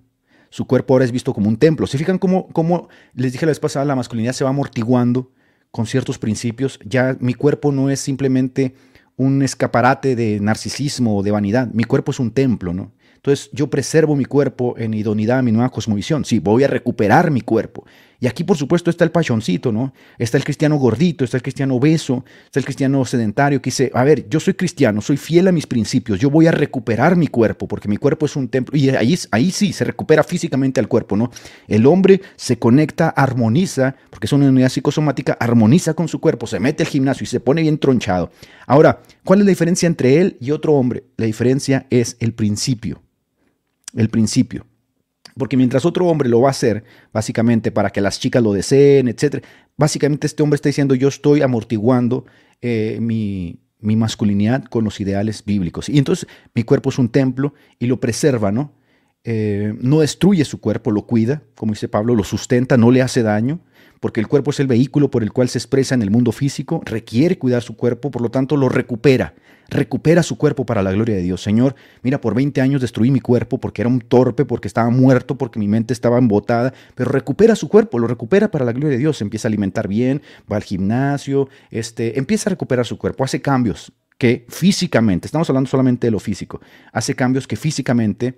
Su cuerpo ahora es visto como un templo. ¿Se fijan cómo, cómo les dije la vez pasada, la masculinidad se va amortiguando con ciertos principios? Ya mi cuerpo no es simplemente un escaparate de narcisismo o de vanidad. Mi cuerpo es un templo, ¿no? Entonces yo preservo mi cuerpo en idoneidad a mi nueva cosmovisión. Sí, voy a recuperar mi cuerpo. Y aquí, por supuesto, está el pachoncito, ¿no? Está el cristiano gordito, está el cristiano obeso, está el cristiano sedentario que dice, a ver, yo soy cristiano, soy fiel a mis principios, yo voy a recuperar mi cuerpo, porque mi cuerpo es un templo. Y ahí, ahí sí, se recupera físicamente al cuerpo, ¿no? El hombre se conecta, armoniza, porque es una unidad psicosomática, armoniza con su cuerpo, se mete al gimnasio y se pone bien tronchado. Ahora, ¿cuál es la diferencia entre él y otro hombre? La diferencia es el principio el principio. Porque mientras otro hombre lo va a hacer, básicamente para que las chicas lo deseen, etc., básicamente este hombre está diciendo yo estoy amortiguando eh, mi, masculinidad con los ideales bíblicos. Y entonces mi cuerpo es un templo y lo preserva, ¿no? Eh, no destruye su cuerpo, lo cuida, como dice Pablo, lo sustenta, no le hace daño, porque el cuerpo es el vehículo por el cual se expresa en el mundo físico, requiere cuidar su cuerpo, por lo tanto lo recupera recupera su cuerpo para la gloria de Dios. Señor, mira, por 20 años destruí mi cuerpo porque era un torpe, porque estaba muerto, porque mi mente estaba embotada, pero recupera su cuerpo, lo recupera para la gloria de Dios. Empieza a alimentar bien, va al gimnasio, este, empieza a recuperar su cuerpo, hace cambios que físicamente, estamos hablando solamente de lo físico, hace cambios que físicamente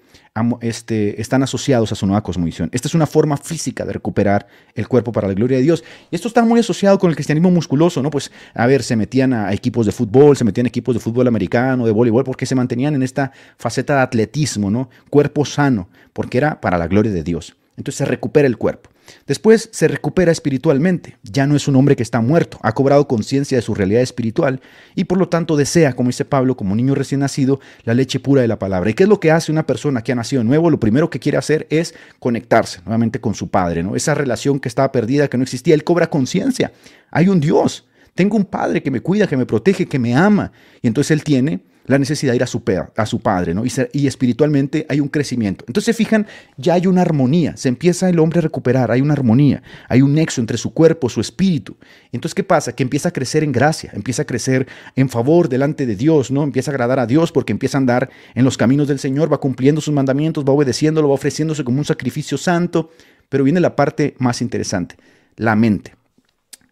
este, están asociados a su nueva cosmovisión. Esta es una forma física de recuperar el cuerpo para la gloria de Dios. Y esto está muy asociado con el cristianismo musculoso, ¿no? Pues, a ver, se metían a equipos de fútbol, se metían a equipos de fútbol americano, de voleibol, porque se mantenían en esta faceta de atletismo, ¿no? Cuerpo sano, porque era para la gloria de Dios. Entonces se recupera el cuerpo. Después se recupera espiritualmente. Ya no es un hombre que está muerto, ha cobrado conciencia de su realidad espiritual y por lo tanto desea, como dice Pablo, como niño recién nacido, la leche pura de la palabra. ¿Y qué es lo que hace una persona que ha nacido nuevo? Lo primero que quiere hacer es conectarse nuevamente con su padre, ¿no? Esa relación que estaba perdida, que no existía, él cobra conciencia. Hay un Dios. Tengo un padre que me cuida, que me protege, que me ama. Y entonces él tiene la necesidad de ir a su, a su padre, ¿no? Y, y, espiritualmente hay un crecimiento. Entonces, fijan, ya hay una armonía, se empieza el hombre a recuperar, hay una armonía, hay un nexo entre su cuerpo, su espíritu. Entonces, ¿qué pasa? Que empieza a crecer en gracia, empieza a crecer en favor delante de Dios, ¿no? Empieza a agradar a Dios porque empieza a andar en los caminos del Señor, va cumpliendo sus mandamientos, va obedeciéndolo, va ofreciéndose como un sacrificio santo. Pero viene la parte más interesante, la mente,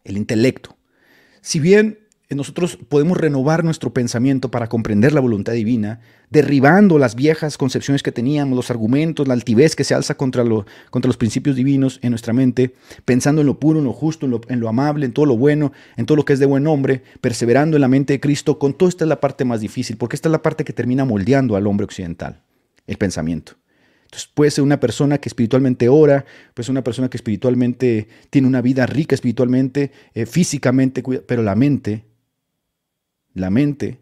el intelecto. Si bien nosotros podemos renovar nuestro pensamiento para comprender la voluntad divina, derribando las viejas concepciones que teníamos, los argumentos, la altivez que se alza contra, contra los principios divinos en nuestra mente, pensando en lo puro, en lo justo, en lo, amable, en todo lo bueno, en todo lo que es de buen hombre, perseverando en la mente de Cristo. Con todo esta es la parte más difícil, porque esta es la parte que termina moldeando al hombre occidental, el pensamiento. Entonces puede ser una persona que espiritualmente ora, puede ser una persona que espiritualmente tiene una vida rica espiritualmente, eh, físicamente, pero la mente la mente,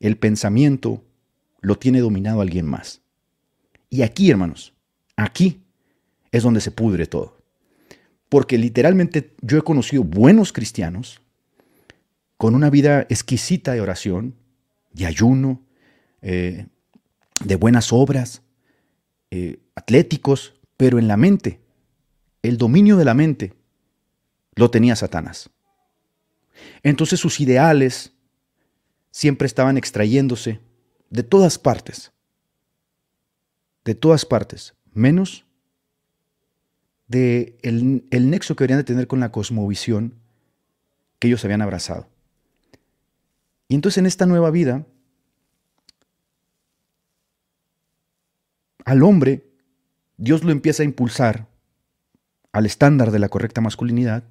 el pensamiento, lo tiene dominado alguien más. Y aquí, hermanos, aquí es donde se pudre todo. Porque literalmente yo he conocido buenos cristianos con una vida exquisita de oración, de ayuno, eh, de buenas obras, eh, atléticos, pero en la mente, el dominio de la mente lo tenía Satanás. Entonces sus ideales siempre estaban extrayéndose de todas partes, de todas partes, menos de el, nexo que deberían de tener con la cosmovisión que ellos habían abrazado. Y entonces en esta nueva vida, al hombre Dios lo empieza a impulsar al estándar de la correcta masculinidad,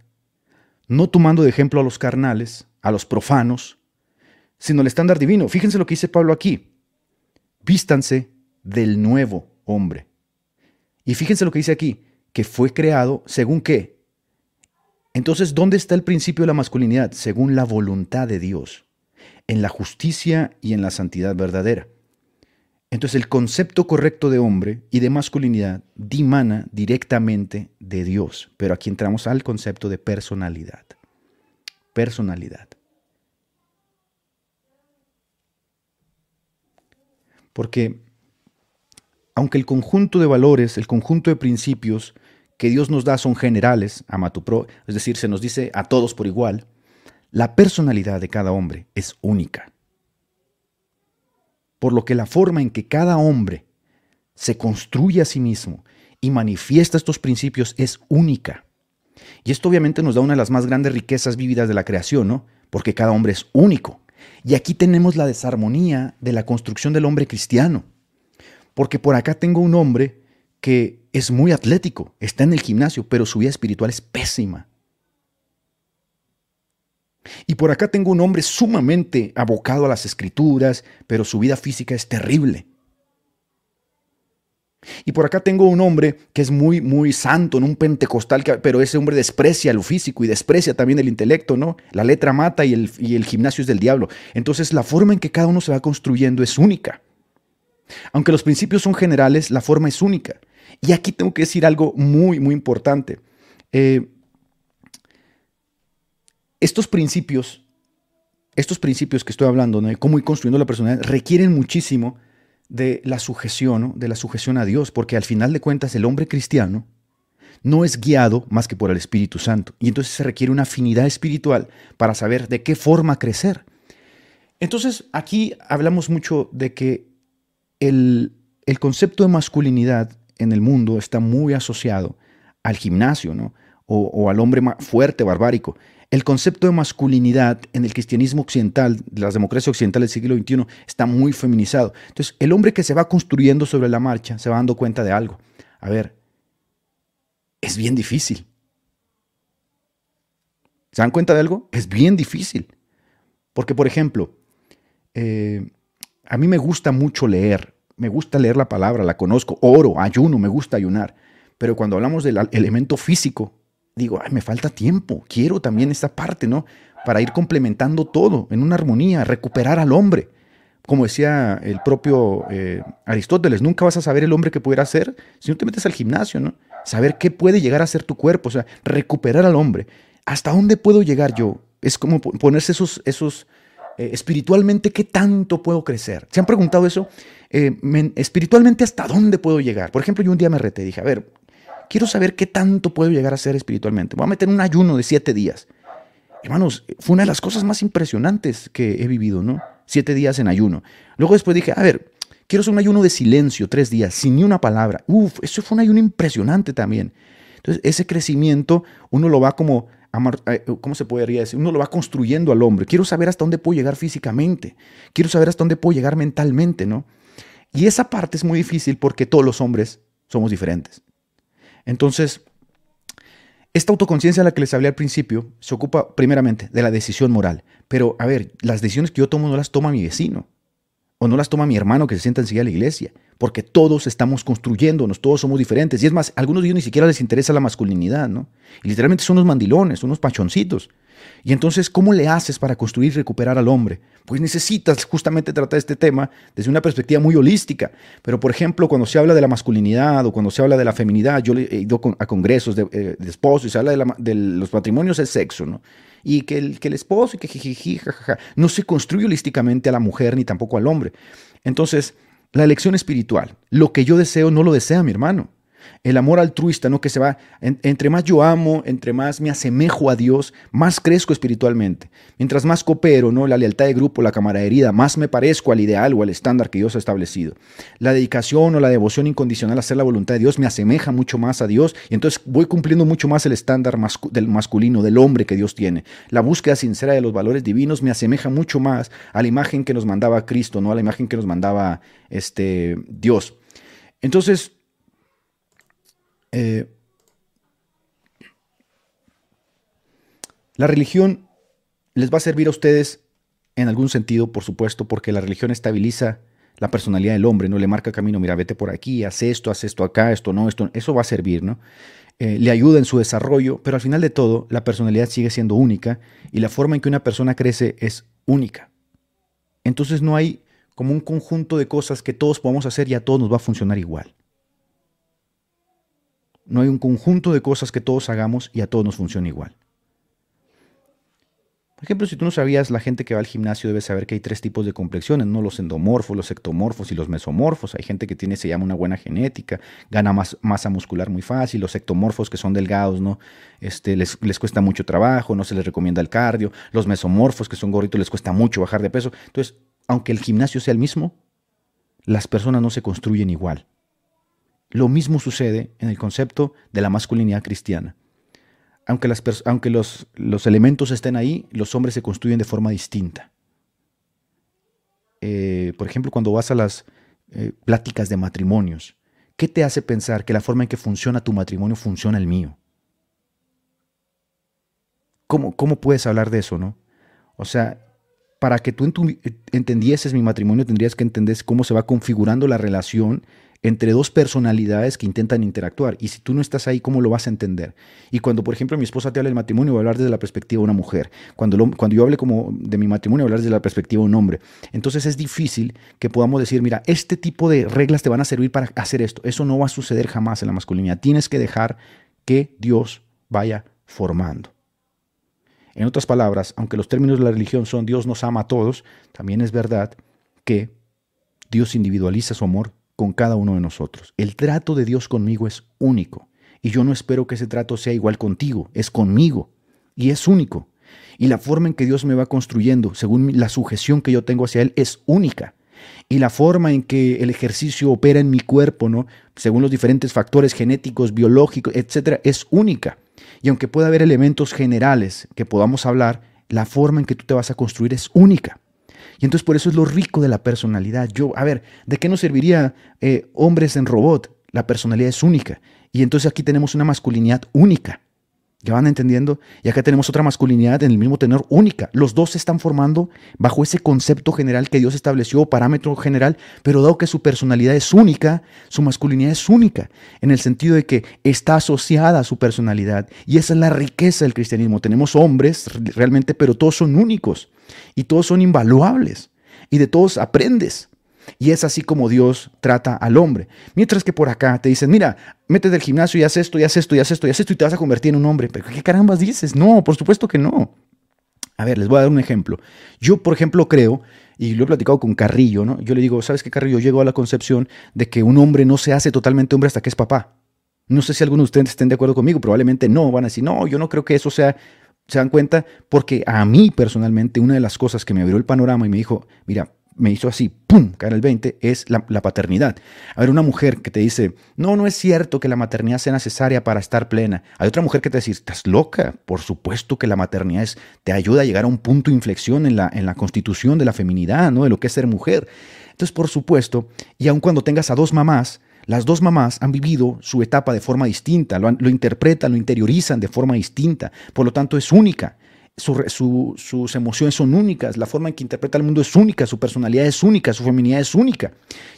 no tomando de ejemplo a los carnales, a los profanos, sino el estándar divino. Fíjense lo que dice Pablo aquí. Vístanse del nuevo hombre. Y fíjense lo que dice aquí, que fue creado según qué. Entonces, ¿dónde está el principio de la masculinidad? Según la voluntad de Dios, en la justicia y en la santidad verdadera. Entonces, el concepto correcto de hombre y de masculinidad dimana directamente de Dios. Pero aquí entramos al concepto de personalidad. Personalidad. Porque aunque el conjunto de valores, el conjunto de principios que Dios nos da son generales, ama es decir, se nos dice a todos por igual, la personalidad de cada hombre es única. Por lo que la forma en que cada hombre se construye a sí mismo y manifiesta estos principios es única. Y esto obviamente nos da una de las más grandes riquezas vívidas de la creación, ¿no? Porque cada hombre es único. Y aquí tenemos la desarmonía de la construcción del hombre cristiano. Porque por acá tengo un hombre que es muy atlético, está en el gimnasio, pero su vida espiritual es pésima. Y por acá tengo un hombre sumamente abocado a las escrituras, pero su vida física es terrible. Y por acá tengo un hombre que es muy, muy santo, en un pentecostal, pero ese hombre desprecia lo físico y desprecia también el intelecto, ¿no? La letra mata y el, y el gimnasio es del diablo. Entonces la forma en que cada uno se va construyendo es única. Aunque los principios son generales, la forma es única. Y aquí tengo que decir algo muy, muy importante. Eh, estos principios, estos principios que estoy hablando, ¿no? cómo ir construyendo la personalidad, requieren muchísimo de la sujeción, de la sujeción a Dios, porque al final de cuentas el hombre cristiano no es guiado más que por el Espíritu Santo. Y entonces se requiere una afinidad espiritual para saber de qué forma crecer. Entonces aquí hablamos mucho de que el, concepto de masculinidad en el mundo está muy asociado al gimnasio, ¿no? O, al hombre fuerte, barbárico. El concepto de masculinidad en el cristianismo occidental, de las democracias occidentales del siglo XXI, está muy feminizado. Entonces, el hombre que se va construyendo sobre la marcha se va dando cuenta de algo. A ver, es bien difícil. ¿Se dan cuenta de algo? Es bien difícil. Porque, por ejemplo, eh, a mí me gusta mucho leer, me gusta leer la palabra, la conozco, oro, ayuno, me gusta ayunar. Pero cuando hablamos del elemento físico, digo, Ay, me falta tiempo, quiero también esta parte, ¿no? Para ir complementando todo en una armonía, recuperar al hombre. Como decía el propio eh, Aristóteles, nunca vas a saber el hombre que pudiera ser si no te metes al gimnasio, ¿no? Saber qué puede llegar a ser tu cuerpo, o sea, recuperar al hombre. ¿Hasta dónde puedo llegar yo? Es como ponerse esos, esos eh, espiritualmente, ¿qué tanto puedo crecer? ¿Se han preguntado eso? Eh, espiritualmente, ¿hasta dónde puedo llegar? Por ejemplo, yo un día me reté, dije, a ver, quiero saber qué tanto puedo llegar a ser espiritualmente. Voy a meter un ayuno de siete días. Hermanos, fue una de las cosas más impresionantes que he vivido, ¿no? Siete días en ayuno. Luego después dije, a ver, quiero hacer un ayuno de silencio, tres días, sin ni una palabra. Uf, eso fue un ayuno impresionante también. Entonces, ese crecimiento uno lo va como, eh, ¿cómo se podría decir? Uno lo va construyendo al hombre. Quiero saber hasta dónde puedo llegar físicamente. Quiero saber hasta dónde puedo llegar mentalmente, ¿no? Y esa parte es muy difícil porque todos los hombres somos diferentes. Entonces, esta autoconciencia a la que les hablé al principio se ocupa primeramente de la decisión moral. Pero, a ver, las decisiones que yo tomo no las toma mi vecino. O no las toma mi hermano que se sienta enseguida a la iglesia. Porque todos estamos construyéndonos, todos somos diferentes. Y es más, a algunos de ellos ni siquiera les interesa la masculinidad, ¿no? Y literalmente son unos mandilones, unos pachoncitos. Y entonces, ¿cómo le haces para construir y recuperar al hombre? Pues necesitas justamente tratar este tema desde una perspectiva muy holística. Pero, por ejemplo, cuando se habla de la masculinidad o cuando se habla de la feminidad, yo he ido a congresos de, eh, esposos y se habla de, los matrimonios es sexo, ¿no? Y que el, esposo y que jiji, jajaja, no se construye holísticamente a la mujer ni tampoco al hombre. Entonces, la elección espiritual, lo que yo deseo no lo desea mi hermano el amor altruista, ¿no? Que se va, entre más yo amo, entre más me asemejo a Dios, más crezco espiritualmente. Mientras más coopero, ¿no? La lealtad de grupo, la camaradería, más me parezco al ideal o al estándar que Dios ha establecido. La dedicación o la devoción incondicional a hacer la voluntad de Dios me asemeja mucho más a Dios y entonces voy cumpliendo mucho más el estándar del masculino, del hombre que Dios tiene. La búsqueda sincera de los valores divinos me asemeja mucho más a la imagen que nos mandaba Cristo, ¿no? A la imagen que nos mandaba este, Dios. Entonces, Eh, la religión les va a servir a ustedes en algún sentido, por supuesto, porque la religión estabiliza la personalidad del hombre, ¿no? Le marca camino, mira, vete por aquí, haz esto, haz esto acá, esto no, esto, eso va a servir, ¿no? Eh, le ayuda en su desarrollo, pero al final de todo, la personalidad sigue siendo única y la forma en que una persona crece es única. Entonces no hay como un conjunto de cosas que todos podamos hacer y a todos nos va a funcionar igual. No hay un conjunto de cosas que todos hagamos y a todos nos funciona igual. Por ejemplo, si tú no sabías, la gente que va al gimnasio debe saber que hay tres tipos de complexiones, ¿no? Los endomorfos, los ectomorfos y los mesomorfos. Hay gente que tiene, se llama una buena genética, gana más masa muscular muy fácil. Los ectomorfos que son delgados, ¿no? Este, les, les cuesta mucho trabajo, no se les recomienda el cardio. Los mesomorfos que son gorritos les cuesta mucho bajar de peso. Entonces, aunque el gimnasio sea el mismo, las personas no se construyen igual. Lo mismo sucede en el concepto de la masculinidad cristiana aunque, aunque los, los, elementos estén ahí, los hombres se construyen de forma distinta. Eh, por ejemplo, cuando vas a las eh, pláticas de matrimonios, ¿qué te hace pensar que la forma en que funciona tu matrimonio funciona el mío? ¿Cómo, cómo puedes hablar de eso, no? O sea, para que tú entendieses mi matrimonio, tendrías que entender cómo se va configurando la relación entre dos personalidades que intentan interactuar. Y si tú no estás ahí, ¿cómo lo vas a entender? Y cuando, por ejemplo, mi esposa te habla del matrimonio, va a hablar desde la perspectiva de una mujer. Cuando, cuando yo hable como de mi matrimonio, va a hablar desde la perspectiva de un hombre. Entonces es difícil que podamos decir, mira, este tipo de reglas te van a servir para hacer esto. Eso no va a suceder jamás en la masculinidad. Tienes que dejar que Dios vaya formando. En otras palabras, aunque los términos de la religión son Dios nos ama a todos, también es verdad que Dios individualiza su amor con cada uno de nosotros. El trato de Dios conmigo es único. Y yo no espero que ese trato sea igual contigo, es conmigo. Y es único. Y la forma en que Dios me va construyendo, según la sujeción que yo tengo hacia Él, es única. Y la forma en que el ejercicio opera en mi cuerpo, ¿no? según los diferentes factores genéticos, biológicos, etcétera, es única. Y aunque pueda haber elementos generales que podamos hablar, la forma en que tú te vas a construir es única. Y entonces por eso es lo rico de la personalidad. Yo, a ver, ¿de qué nos serviría eh, hombres en robot? La personalidad es única. Y entonces aquí tenemos una masculinidad única. ¿Ya van entendiendo? Y acá tenemos otra masculinidad en el mismo tenor única. Los dos se están formando bajo ese concepto general que Dios estableció, parámetro general, pero dado que su personalidad es única, su masculinidad es única, en el sentido de que está asociada a su personalidad. Y esa es la riqueza del cristianismo. Tenemos hombres realmente, pero todos son únicos y todos son invaluables. Y de todos aprendes. Y es así como Dios trata al hombre. Mientras que por acá te dicen, mira, métete al gimnasio y haz esto, y haz esto, y haz esto, y haz esto, y te vas a convertir en un hombre. Pero ¿qué carambas dices? No, por supuesto que no. A ver, les voy a dar un ejemplo. Yo, por ejemplo, creo, y lo he platicado con Carrillo, ¿no? Yo le digo, ¿sabes qué, Carrillo? Llego a la concepción de que un hombre no se hace totalmente hombre hasta que es papá. No sé si algunos de ustedes estén de acuerdo conmigo, probablemente no. Van a decir, no, yo no creo que eso sea ¿Se dan cuenta? Porque a mí personalmente una de las cosas que me abrió el panorama y me dijo, mira, me hizo así, ¡pum!, caer el 20, es la, paternidad. A ver, una mujer que te dice, no, no es cierto que la maternidad sea necesaria para estar plena. Hay otra mujer que te dice, estás loca. Por supuesto que la maternidad es, te ayuda a llegar a un punto de inflexión en la, en la constitución de la feminidad, ¿no? De lo que es ser mujer. Entonces, por supuesto, y aun cuando tengas a dos mamás, las dos mamás han vivido su etapa de forma distinta, lo, lo interpretan, lo interiorizan de forma distinta, por lo tanto es única sus emociones son únicas, la forma en que interpreta el mundo es única, su personalidad es única, su feminidad es única.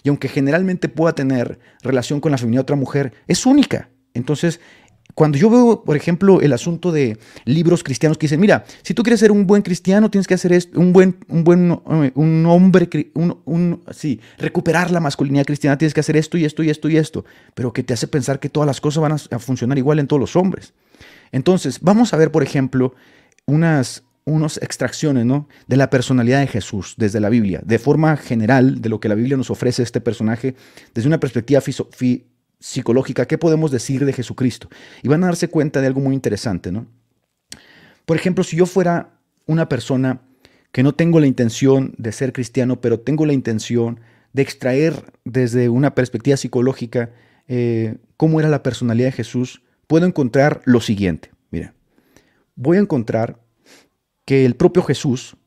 Y aunque generalmente pueda tener relación con la feminidad de otra mujer, es única. Entonces, cuando yo veo, por ejemplo, el asunto de libros cristianos que dicen, mira, si tú quieres ser un buen cristiano, tienes que hacer esto, un buen, un buen, eh, un hombre, un, un, sí, recuperar la masculinidad cristiana, tienes que hacer esto y esto y esto y esto, pero que te hace pensar que todas las cosas van a funcionar igual en todos los hombres. Entonces, vamos a ver, por ejemplo, unas, unas extracciones ¿no? de la personalidad de Jesús desde la Biblia, de forma general de lo que la Biblia nos ofrece este personaje, desde una perspectiva psicológica, ¿qué podemos decir de Jesucristo? Y van a darse cuenta de algo muy interesante. ¿no? Por ejemplo, si yo fuera una persona que no tengo la intención de ser cristiano, pero tengo la intención de extraer desde una perspectiva psicológica eh, cómo era la personalidad de Jesús, puedo encontrar lo siguiente. Mira, voy a encontrar que el propio Jesús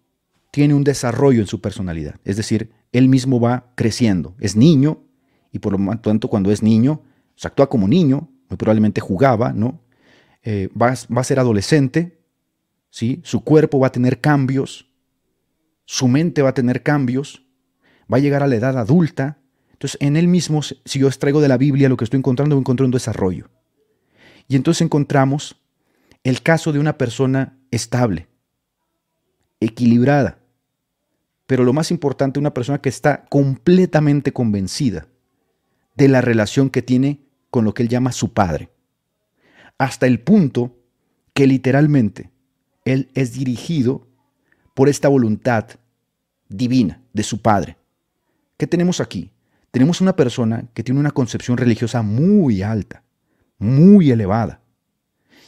tiene un desarrollo en su personalidad. Es decir, él mismo va creciendo. Es niño y por lo tanto cuando es niño, se actúa como niño, muy probablemente jugaba, ¿no? Eh, va, va, a ser adolescente, ¿sí? Su cuerpo va a tener cambios, su mente va a tener cambios, va a llegar a la edad adulta. Entonces, en él mismo, si yo extraigo de la Biblia lo que estoy encontrando, encuentro un desarrollo. Y entonces encontramos el caso de una persona estable, equilibrada, pero lo más importante, una persona que está completamente convencida de la relación que tiene con lo que él llama su padre, hasta el punto que literalmente él es dirigido por esta voluntad divina de su padre. ¿Qué tenemos aquí? Tenemos una persona que tiene una concepción religiosa muy alta, muy elevada,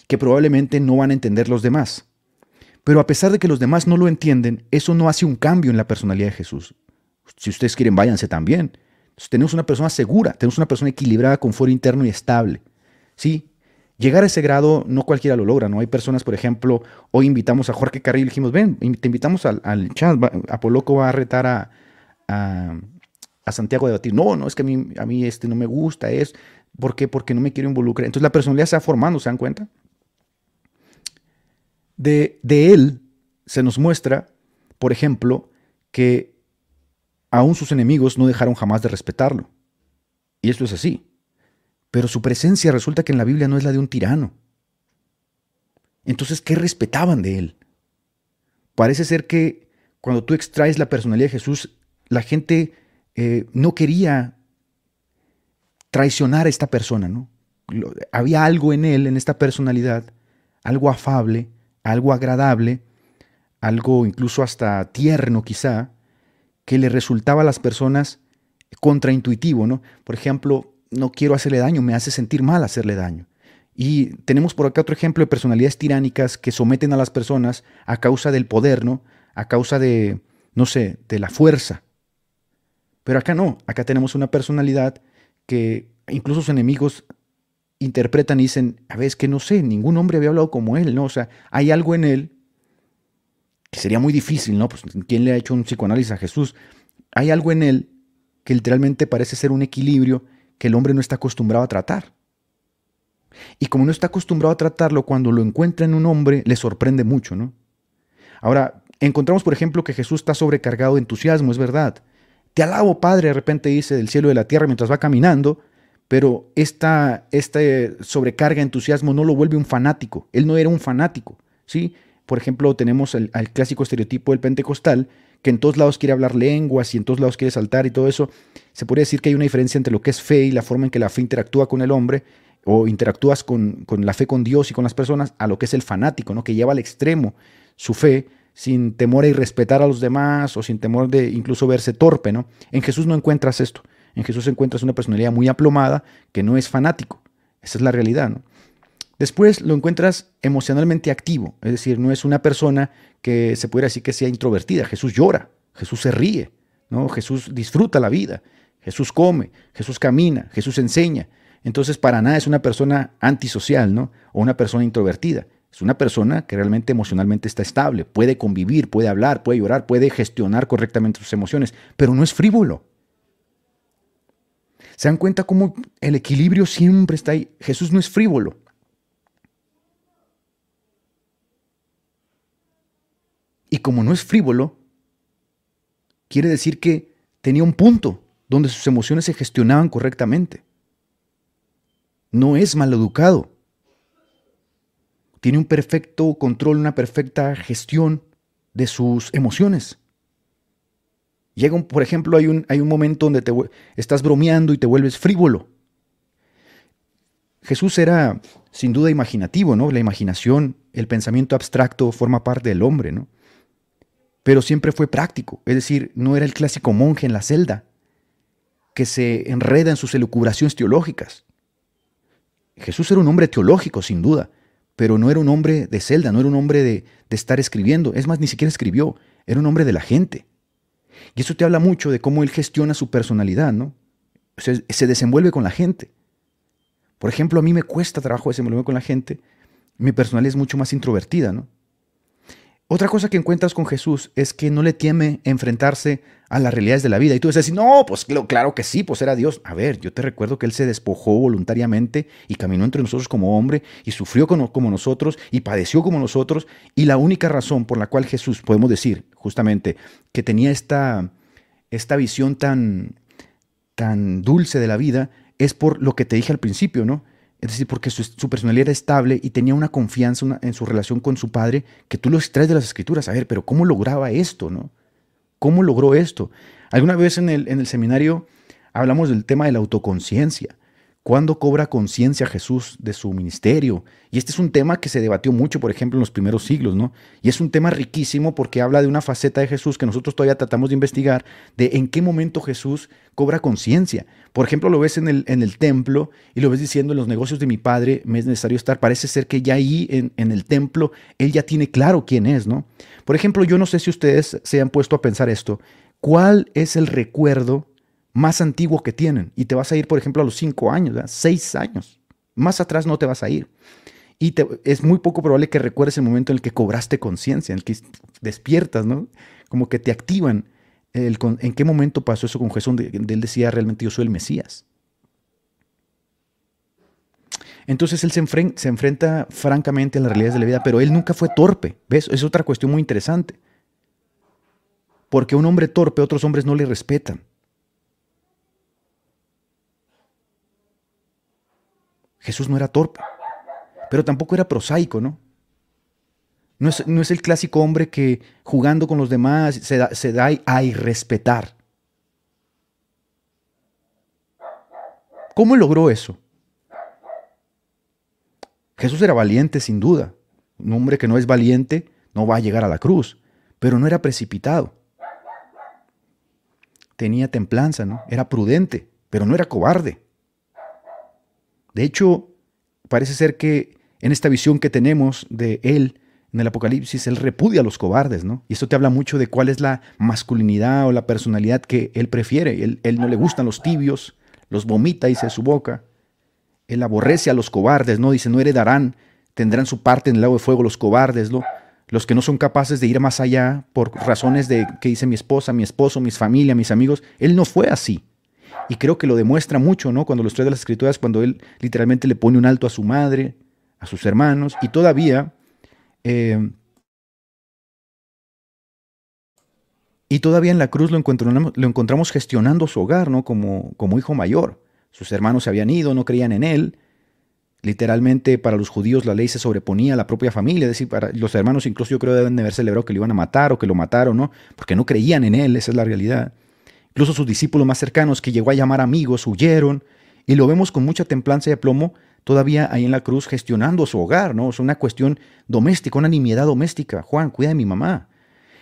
que probablemente no van a entender los demás. Pero a pesar de que los demás no lo entienden, eso no hace un cambio en la personalidad de Jesús. Si ustedes quieren, váyanse también. Tenemos una persona segura, tenemos una persona equilibrada con foro interno y estable. ¿Sí? Llegar a ese grado no cualquiera lo logra, ¿no? Hay personas, por ejemplo, hoy invitamos a Jorge Carrillo y dijimos, ven, te invitamos al, chat, Apoloco va a retar a, a, Santiago a debatir. No, no, es que a mí, a mí este no me gusta, es, ¿por qué? Porque no me quiero involucrar. Entonces la personalidad se va formando, ¿se dan cuenta? De, de él se nos muestra, por ejemplo, que aún sus enemigos no dejaron jamás de respetarlo. Y esto es así. Pero su presencia resulta que en la Biblia no es la de un tirano. Entonces, ¿qué respetaban de él? Parece ser que cuando tú extraes la personalidad de Jesús, la gente eh, no quería traicionar a esta persona, ¿no? había algo en él, en esta personalidad, algo afable, algo agradable, algo incluso hasta tierno quizá, que le resultaba a las personas contraintuitivo, ¿no? Por ejemplo, no quiero hacerle daño, me hace sentir mal hacerle daño. Y tenemos por acá otro ejemplo de personalidades tiránicas que someten a las personas a causa del poder, ¿no? A causa de, no sé, de la fuerza. Pero acá no, acá tenemos una personalidad que incluso sus enemigos interpretan y dicen, a ver, es que no sé, ningún hombre había hablado como él, ¿no? O sea, hay algo en él sería muy difícil, ¿no? Pues, ¿quién le ha hecho un psicoanálisis a Jesús? Hay algo en él que literalmente parece ser un equilibrio que el hombre no está acostumbrado a tratar. Y como no está acostumbrado a tratarlo, cuando lo encuentra en un hombre, le sorprende mucho, ¿no? Ahora, encontramos, por ejemplo, que Jesús está sobrecargado de entusiasmo, es verdad. Te alabo, Padre, de repente dice del cielo y de la tierra mientras va caminando, pero esta, esta sobrecarga de entusiasmo no lo vuelve un fanático. Él no era un fanático, ¿sí? Por ejemplo, tenemos el, el clásico estereotipo del pentecostal, que en todos lados quiere hablar lenguas y en todos lados quiere saltar y todo eso, se podría decir que hay una diferencia entre lo que es fe y la forma en que la fe interactúa con el hombre o interactúas con, la fe con Dios y con las personas a lo que es el fanático, ¿no? que lleva al extremo su fe sin temor a irrespetar a los demás o sin temor de incluso verse torpe. ¿no? En Jesús no encuentras esto. En Jesús encuentras una personalidad muy aplomada que no es fanático. Esa es la realidad. ¿no? Después lo encuentras emocionalmente activo, es decir, no es una persona que se pudiera decir que sea introvertida. Jesús llora, Jesús se ríe, ¿no? Jesús disfruta la vida, Jesús come, Jesús camina, Jesús enseña. Entonces, para nada es una persona antisocial, ¿no? O una persona introvertida. Es una persona que realmente emocionalmente está estable, puede convivir, puede hablar, puede llorar, puede gestionar correctamente sus emociones, pero no es frívolo. ¿Se dan cuenta cómo el equilibrio siempre está ahí? Jesús no es frívolo. Y como no es frívolo, quiere decir que tenía un punto donde sus emociones se gestionaban correctamente. No es maleducado. Tiene un perfecto control, una perfecta gestión de sus emociones. Llega, un, por ejemplo, hay un, hay un momento donde te, estás bromeando y te vuelves frívolo. Jesús era sin duda imaginativo, ¿no? La imaginación, el pensamiento abstracto forma parte del hombre, ¿no? Pero siempre fue práctico, es decir, no era el clásico monje en la celda que se enreda en sus elucubraciones teológicas. Jesús era un hombre teológico, sin duda, pero no era un hombre de celda, no era un hombre de, estar escribiendo, es más, ni siquiera escribió, era un hombre de la gente. Y eso te habla mucho de cómo él gestiona su personalidad, ¿no? Se, se desenvuelve con la gente. Por ejemplo, a mí me cuesta trabajo desenvolverme con la gente, mi personalidad es mucho más introvertida, ¿no? Otra cosa que encuentras con Jesús es que no le teme enfrentarse a las realidades de la vida. Y tú dices, no, pues claro que sí, pues era Dios. A ver, yo te recuerdo que Él se despojó voluntariamente y caminó entre nosotros como hombre y sufrió como, nosotros y padeció como nosotros. Y la única razón por la cual Jesús, podemos decir justamente, que tenía esta, esta visión tan, tan dulce de la vida, es por lo que te dije al principio, ¿no? Es decir, porque su, personalidad era estable y tenía una confianza en su relación con su padre que tú lo extraes de las escrituras. A ver, pero ¿cómo lograba esto, no? ¿Cómo logró esto? Alguna vez en el, en el seminario hablamos del tema de la autoconciencia. ¿Cuándo cobra conciencia Jesús de su ministerio? Y este es un tema que se debatió mucho, por ejemplo, en los primeros siglos, ¿no? Y es un tema riquísimo porque habla de una faceta de Jesús que nosotros todavía tratamos de investigar, de en qué momento Jesús cobra conciencia. Por ejemplo, lo ves en el, en el templo y lo ves diciendo en los negocios de mi padre me es necesario estar. Parece ser que ya ahí en, en el templo él ya tiene claro quién es, ¿no? Por ejemplo, yo no sé si ustedes se han pueto a pensar esto. ¿Cuál es el recuerdo más antiguo que tienen? Y te vas a ir, por ejemplo, a los cinco años, seis años. Más atrás no te vas a ir. Y es muy poco probable que recuerdes el momento en el que cobraste conciencia, en el que despiertas, ¿no? Como que te activan. ¿En qué momento pasó eso con Jesús? De, él decía realmente yo soy el Mesías. Entonces él se, se, enfrenta francamente a las realidades de la vida, pero él nunca fue torpe. ¿Ves? Es otra cuestión muy interesante. Porque un hombre torpe, otros hombres no le respetan. Jesús no era torpe, pero tampoco era prosaico, ¿no? No es, el clásico hombre que jugando con los demás se da, se da a irrespetar. ¿Cómo logró eso? Jesús era valiente sin duda. Un hombre que no es valiente no va a llegar a la cruz, pero no era precipitado. Tenía templanza, ¿no? Era prudente, pero no era cobarde. De hecho, parece ser que en esta visión que tenemos de él en el Apocalipsis, él repudia a los cobardes, ¿no? Y eso te habla mucho de cuál es la masculinidad o la personalidad que él prefiere. Él, no le gustan los tibios, los vomita, dice su boca. Él aborrece a los cobardes, ¿no? Dice, no heredarán, tendrán su parte en el lago de fuego los cobardes, ¿no? Los que no son capaces de ir más allá por razones de que dice mi esposa, mi esposo, mis familia, mis amigos. Él no fue así. Y creo que lo demuestra mucho, ¿no? Cuando los trae de las escrituras, cuando él literalmente le pone un alto a su madre, a sus hermanos, y todavía... Eh, y todavía en la cruz lo encontramos, lo encontramos gestionando su hogar, ¿no? Como, como hijo mayor. Sus hermanos se habían ido, no creían en él. Literalmente para los judíos la ley se sobreponía a la propia familia, es decir, para los hermanos incluso yo creo deben de haber celebrado que lo iban a matar o que lo mataron, ¿no? Porque no creían en él, esa es la realidad. Incluso sus discípulos más cercanos, que llegó a llamar amigos, huyeron. Y lo vemos con mucha templanza y aplomo todavía ahí en la cruz gestionando su hogar, ¿no? Es una cuestión doméstica, una nimiedad doméstica. Juan, cuida de mi mamá.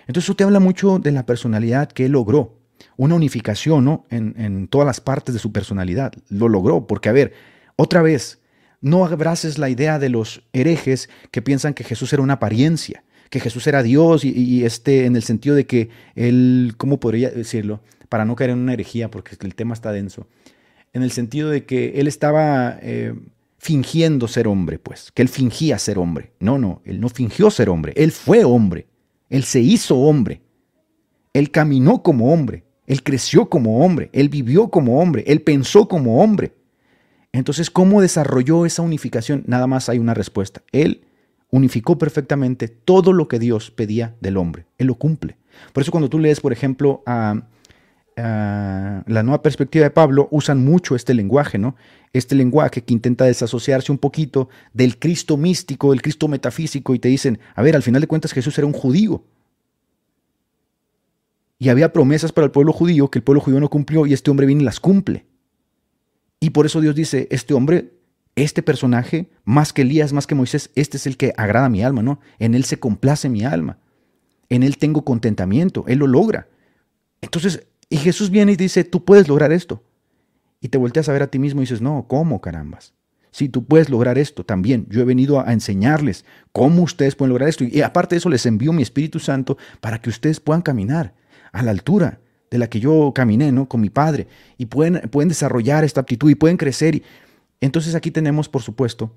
Entonces eso te habla mucho de la personalidad que él logró. Una unificación, ¿no? En, en todas las partes de su personalidad. Lo logró, porque a ver, otra vez, no abraces la idea de los herejes que piensan que Jesús era una apariencia, que Jesús era Dios y, y este, en el sentido de que él, ¿cómo podría decirlo? Para no caer en una herejía, porque el tema está denso, en el sentido de que él estaba eh, fingiendo ser hombre, pues, que él fingía ser hombre. No, no, él no fingió ser hombre, él fue hombre, él se hizo hombre, él caminó como hombre, él creció como hombre, él vivió como hombre, él pensó como hombre. Entonces, ¿cómo desarrolló esa unificación? Nada más hay una respuesta. Él unificó perfectamente todo lo que Dios pedía del hombre. Él lo cumple. Por eso cuando tú lees, por ejemplo, a Ah, la nueva perspectiva de Pablo usan mucho este lenguaje, ¿no? Este lenguaje que intenta desasociarse un poquito del Cristo místico, del Cristo metafísico, y te dicen, a ver, al final de cuentas Jesús era un judío. Y había promesas para el pueblo judío que el pueblo judío no cumplió y este hombre viene y las cumple. Y por eso Dios dice, este hombre, este personaje, más que Elías, más que Moisés, este es el que agrada a mi alma, ¿no? En él se complace mi alma. En él tengo contentamiento, él lo logra. Entonces, y Jesús viene y dice, tú puedes lograr esto. Y te volteas a ver a ti mismo y dices, no, ¿cómo carambas? Si tú puedes lograr esto también. Yo he venido a enseñarles cómo ustedes pueden lograr esto. Y aparte de eso, les envío mi Espíritu Santo para que ustedes puedan caminar a la altura de la que yo caminé, ¿no? Con mi Padre. Y pueden, pueden desarrollar esta aptitud y pueden crecer. Y... Entonces aquí tenemos, por supuesto,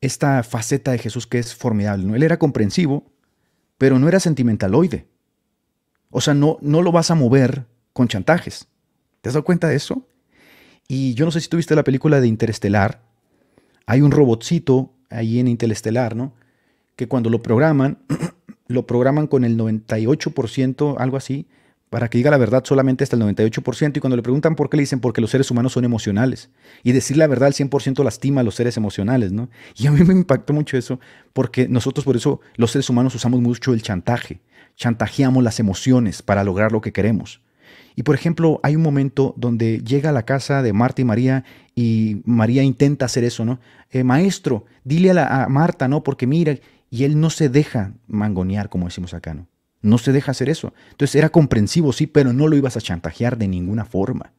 esta faceta de Jesús que es formidable. ¿no? Él era comprensivo, pero no era sentimentaloide. O sea, no, no lo vas a mover con chantajes. ¿Te has dado cuenta de eso? Y yo no sé si tuviste la película de Interestelar. Hay un robotcito ahí en Interestelar, ¿no? Que cuando lo programan, lo programan con el 98%, algo así, para que diga la verdad solamente hasta el 98%. Y cuando le preguntan por qué, le dicen porque los seres humanos son emocionales. Y decir la verdad al 100% lastima a los seres emocionales, ¿no? Y a mí me impactó mucho eso, porque nosotros por eso, los seres humanos usamos mucho el chantaje. Chantajeamos las emociones para lograr lo que queremos. Y por ejemplo, hay un momento donde llega a la casa de Marta y María y María intenta hacer eso, ¿no? Eh, maestro, dile a, Marta, ¿no? Porque mira, y él no se deja mangonear, como decimos acá, ¿no? No se deja hacer eso. Entonces era comprensivo, sí, pero no lo ibas a chantajear de ninguna forma.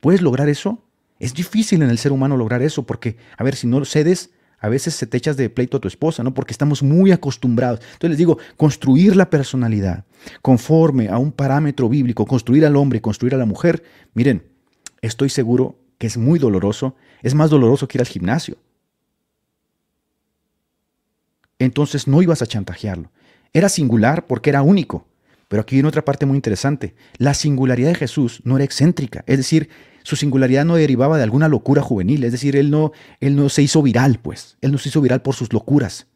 ¿Puedes lograr eso? Es difícil en el ser humano lograr eso porque, a ver, si no cedes, a veces se te echas de pleito a tu esposa, ¿no? Porque estamos muy acostumbrados. Entonces les digo, construir la personalidad conforme a un parámetro bíblico, construir al hombre, construir a la mujer, miren, estoy seguro que es muy doloroso, es más doloroso que ir al gimnasio. Entonces no ibas a chantajearlo. Era singular porque era único. Pero aquí viene otra parte muy interesante. La singularidad de Jesús no era excéntrica, es decir, su singularidad no derivaba de alguna locura juvenil, es decir, él no, él no se hizo viral, pues, él no se hizo viral por sus locuras.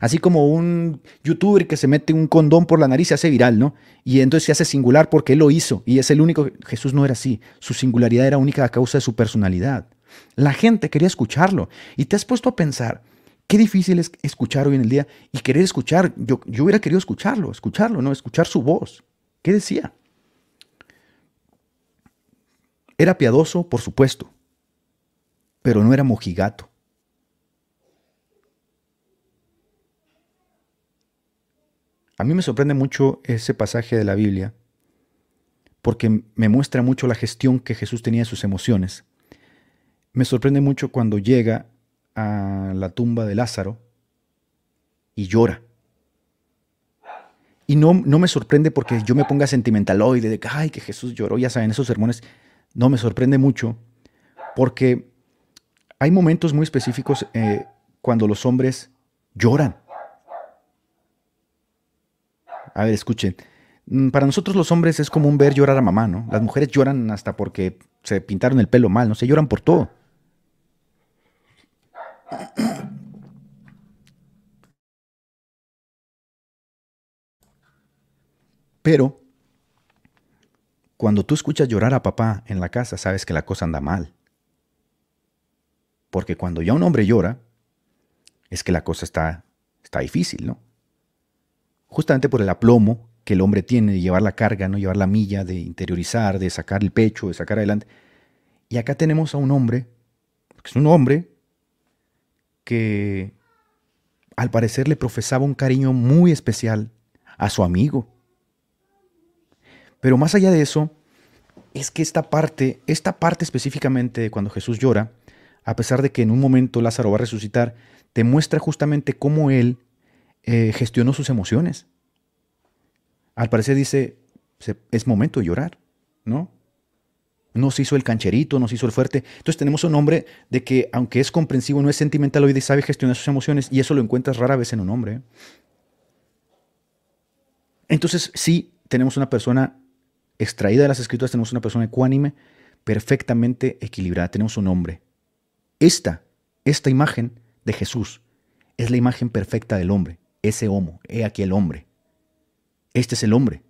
Así como un youtuber que se mete un condón por la nariz se hace viral, ¿no? Y entonces se hace singular porque él lo hizo y es el único. Jesús no era así. Su singularidad era única a causa de su personalidad. La gente quería escucharlo. Y te has puesto a pensar, Qué difícil es escuchar hoy en el día y querer escuchar. Yo, yo hubiera querido escucharlo, escucharlo, ¿no? Escuchar su voz. ¿Qué decía? Era piadoso, por supuesto, pero no era mojigato. A mí me sorprende mucho ese pasaje de la Biblia porque me muestra mucho la gestión que Jesús tenía de sus emociones. Me sorprende mucho cuando llega a la tumba de Lázaro y llora. Y no, no me sorprende porque yo me ponga sentimentaloide de que, que Jesús lloró, ya saben, esos sermones, no me sorprende mucho porque hay momentos muy específicos eh, cuando los hombres lloran. A ver, escuchen. Mm, para nosotros los hombres es común ver llorar a mamá, ¿no? Las mujeres lloran hasta porque se pintaron el pelo mal, ¿no? Se lloran por todo. Pero cuando tú escuchas llorar a papá en la casa, sabes que la cosa anda mal. Porque cuando ya un hombre llora, es que la cosa está, está difícil, ¿no? Justamente por el aplomo que el hombre tiene de llevar la carga, ¿no? Llevar la milla, de interiorizar, de sacar el pecho, de sacar adelante. Y acá tenemos a un hombre, que es un hombre que al parecer le profesaba un cariño muy especial a su amigo. Pero más allá de eso, es que esta parte, esta parte específicamente de cuando Jesús llora, a pesar de que en un momento Lázaro va a resucitar, te muestra justamente cómo él eh, gestionó sus emociones. Al parecer dice, es momento de llorar, ¿no? No se hizo el cancherito, no se hizo el fuerte. Entonces tenemos un hombre de que, aunque es comprensivo, no es sentimental hoy y sabe gestionar sus emociones, y eso lo encuentras rara vez en un hombre. Entonces, sí, tenemos una persona extraída de las escrituras, tenemos una persona ecuánime, perfectamente equilibrada. Tenemos un hombre. Esta, esta imagen de Jesús es la imagen perfecta del hombre. Ese homo, he aquí el hombre. Este es el hombre.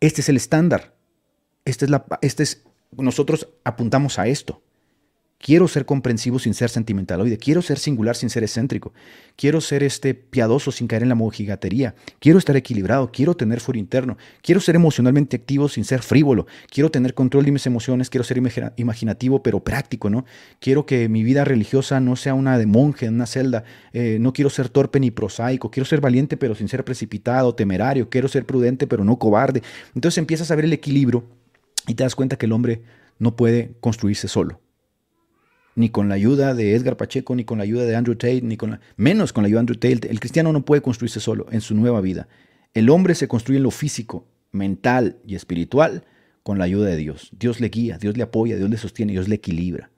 Este es el estándar. Este es, la, este es nosotros apuntamos a esto. Quiero ser comprensivo sin ser sentimentaloide. Quiero ser singular sin ser excéntrico. Quiero ser este piadoso sin caer en la mojigatería. Quiero estar equilibrado. Quiero tener foro interno. Quiero ser emocionalmente activo sin ser frívolo. Quiero tener control de mis emociones. Quiero ser imaginativo pero práctico, ¿no? Quiero que mi vida religiosa no sea una de monje en una celda. Eh, no quiero ser torpe ni prosaico. Quiero ser valiente pero sin ser precipitado, temerario. Quiero ser prudente pero no cobarde. Entonces empiezas a ver el equilibrio y te das cuenta que el hombre no puede construirse solo. Ni con la ayuda de Edgar Pacheco, ni con la ayuda de Andrew Tate, ni con la, menos con la ayuda de Andrew Tate. El cristiano no puede construirse solo en su nueva vida. El hombre se construye en lo físico, mental y espiritual con la ayuda de Dios. Dios le guía, Dios le apoya, Dios le sostiene, Dios le equilibra.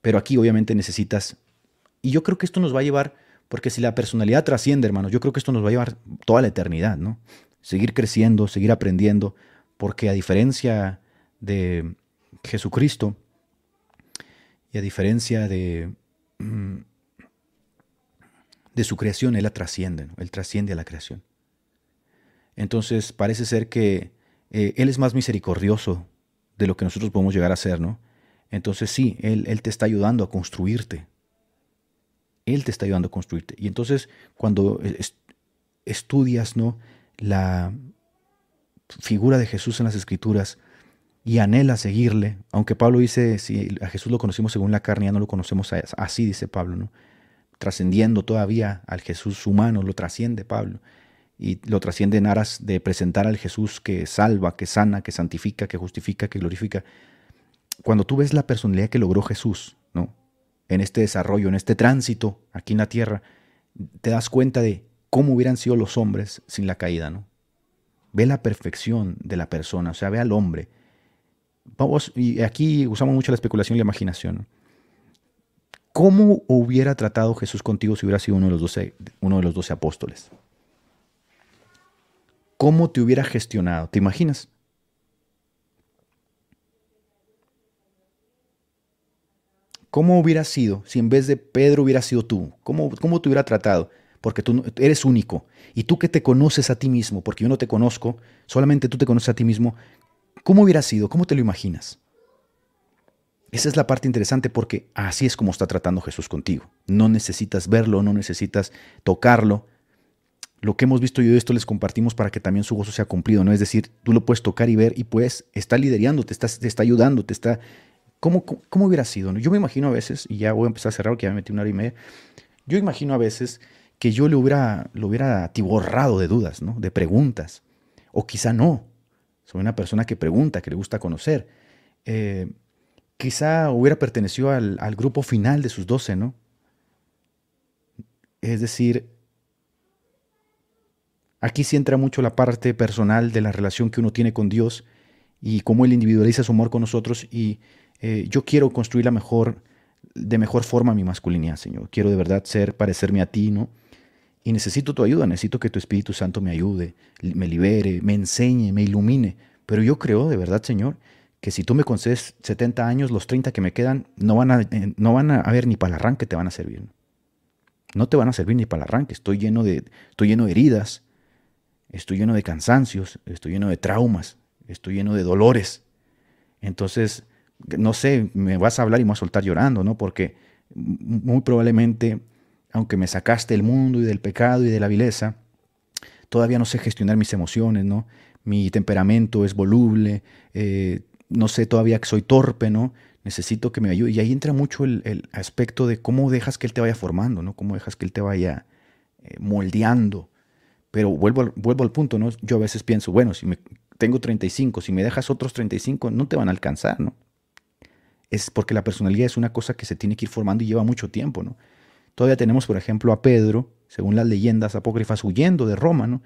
Pero aquí obviamente necesitas, y yo creo que esto nos va a llevar, porque si la personalidad trasciende, hermanos, yo creo que esto nos va a llevar toda la eternidad, ¿no? seguir creciendo, seguir aprendiendo, porque a diferencia de Jesucristo a diferencia de, mm, de su creación, Él la trasciende, Él trasciende a la creación. Entonces parece ser que eh, Él es más misericordioso de lo que nosotros podemos llegar a ser, ¿no? Entonces sí, él, él te está ayudando a construirte. Él te está ayudando a construirte. Y entonces cuando estudias, ¿no? La figura de Jesús en las Escrituras y anhela seguirle, aunque Pablo dice, si a Jesús lo conocimos según la carne, ya no lo conocemos así, dice Pablo, ¿no? Trascendiendo todavía al Jesús humano, lo trasciende Pablo y lo trasciende en aras de presentar al Jesús que salva, que sana, que santifica, que justifica, que glorifica. Cuando tú ves la personalidad que logró Jesús, ¿no? En este desarrollo, en este tránsito aquí en la tierra, te das cuenta de cómo hubieran sido los hombres sin la caída, ¿no? Ve la perfección de la persona, o sea, ve al hombre. Vamos, y aquí usamos mucho la especulación y la imaginación. ¿Cómo hubiera tratado Jesús contigo si hubiera sido uno de los doce, uno de los doce apóstoles? ¿Cómo te hubiera gestionado? ¿Te imaginas? ¿Cómo hubiera sido si en vez de Pedro hubiera sido tú? ¿Cómo, cómo te hubiera tratado? Porque tú eres único. Y tú que te conoces a ti mismo, porque yo no te conozco, solamente tú te conoces a ti mismo, ¿cómo hubiera sido? ¿Cómo te lo imaginas? Esa es la parte interesante porque así es como está tratando Jesús contigo. No necesitas verlo, no necesitas tocarlo, lo que hemos visto yo de esto les compartimos para que también su gozo sea cumplido, ¿no? Es decir, tú lo puedes tocar y ver y pues está liderando, te está, ayudando, te está... ¿Cómo, cómo, hubiera sido? Yo me imagino a veces, y ya voy a empezar a cerrar porque ya me metí una hora y media, yo imagino a veces que yo le hubiera, lo hubiera atiborrado de dudas, ¿no? De preguntas. O quizá no. Soy una persona que pregunta, que le gusta conocer. Eh, quizá hubiera pertenecido al, grupo final de sus doce, ¿no? Es decir, Aquí sí entra mucho la parte personal de la relación que uno tiene con Dios y cómo Él individualiza su amor con nosotros. Y eh, yo quiero construir la mejor, de mejor forma mi masculinidad, Señor. Quiero de verdad ser, parecerme a ti, ¿no? Y necesito tu ayuda, necesito que tu Espíritu Santo me ayude, me libere, me enseñe, me ilumine. Pero yo creo de verdad, Señor, que si tú me concedes 70 años, los 30 que me quedan no van a, eh, no van a haber ni para el arranque te van a servir. No te van a servir ni para el arranque. Estoy lleno de, estoy lleno de heridas, estoy lleno de cansancios, estoy lleno de traumas, estoy lleno de dolores. Entonces, no sé, me vas a hablar y me vas a soltar llorando, ¿no? Porque muy probablemente, aunque me sacaste del mundo y del pecado y de la vileza, todavía no sé gestionar mis emociones, ¿no? Mi temperamento es voluble, eh, no sé todavía que soy torpe, ¿no? Necesito que me ayude. Y ahí entra mucho el, aspecto de cómo dejas que Él te vaya formando, ¿no? Cómo dejas que Él te vaya eh, moldeando pero vuelvo, vuelvo al punto, ¿no? Yo a veces pienso, bueno, si me, tengo 35, si me dejas otros 35, no te van a alcanzar, ¿no? Es porque la personalidad es una cosa que se tiene que ir formando y lleva mucho tiempo, ¿no? Todavía tenemos, por ejemplo, a Pedro, según las leyendas apócrifas, huyendo de Roma, ¿no?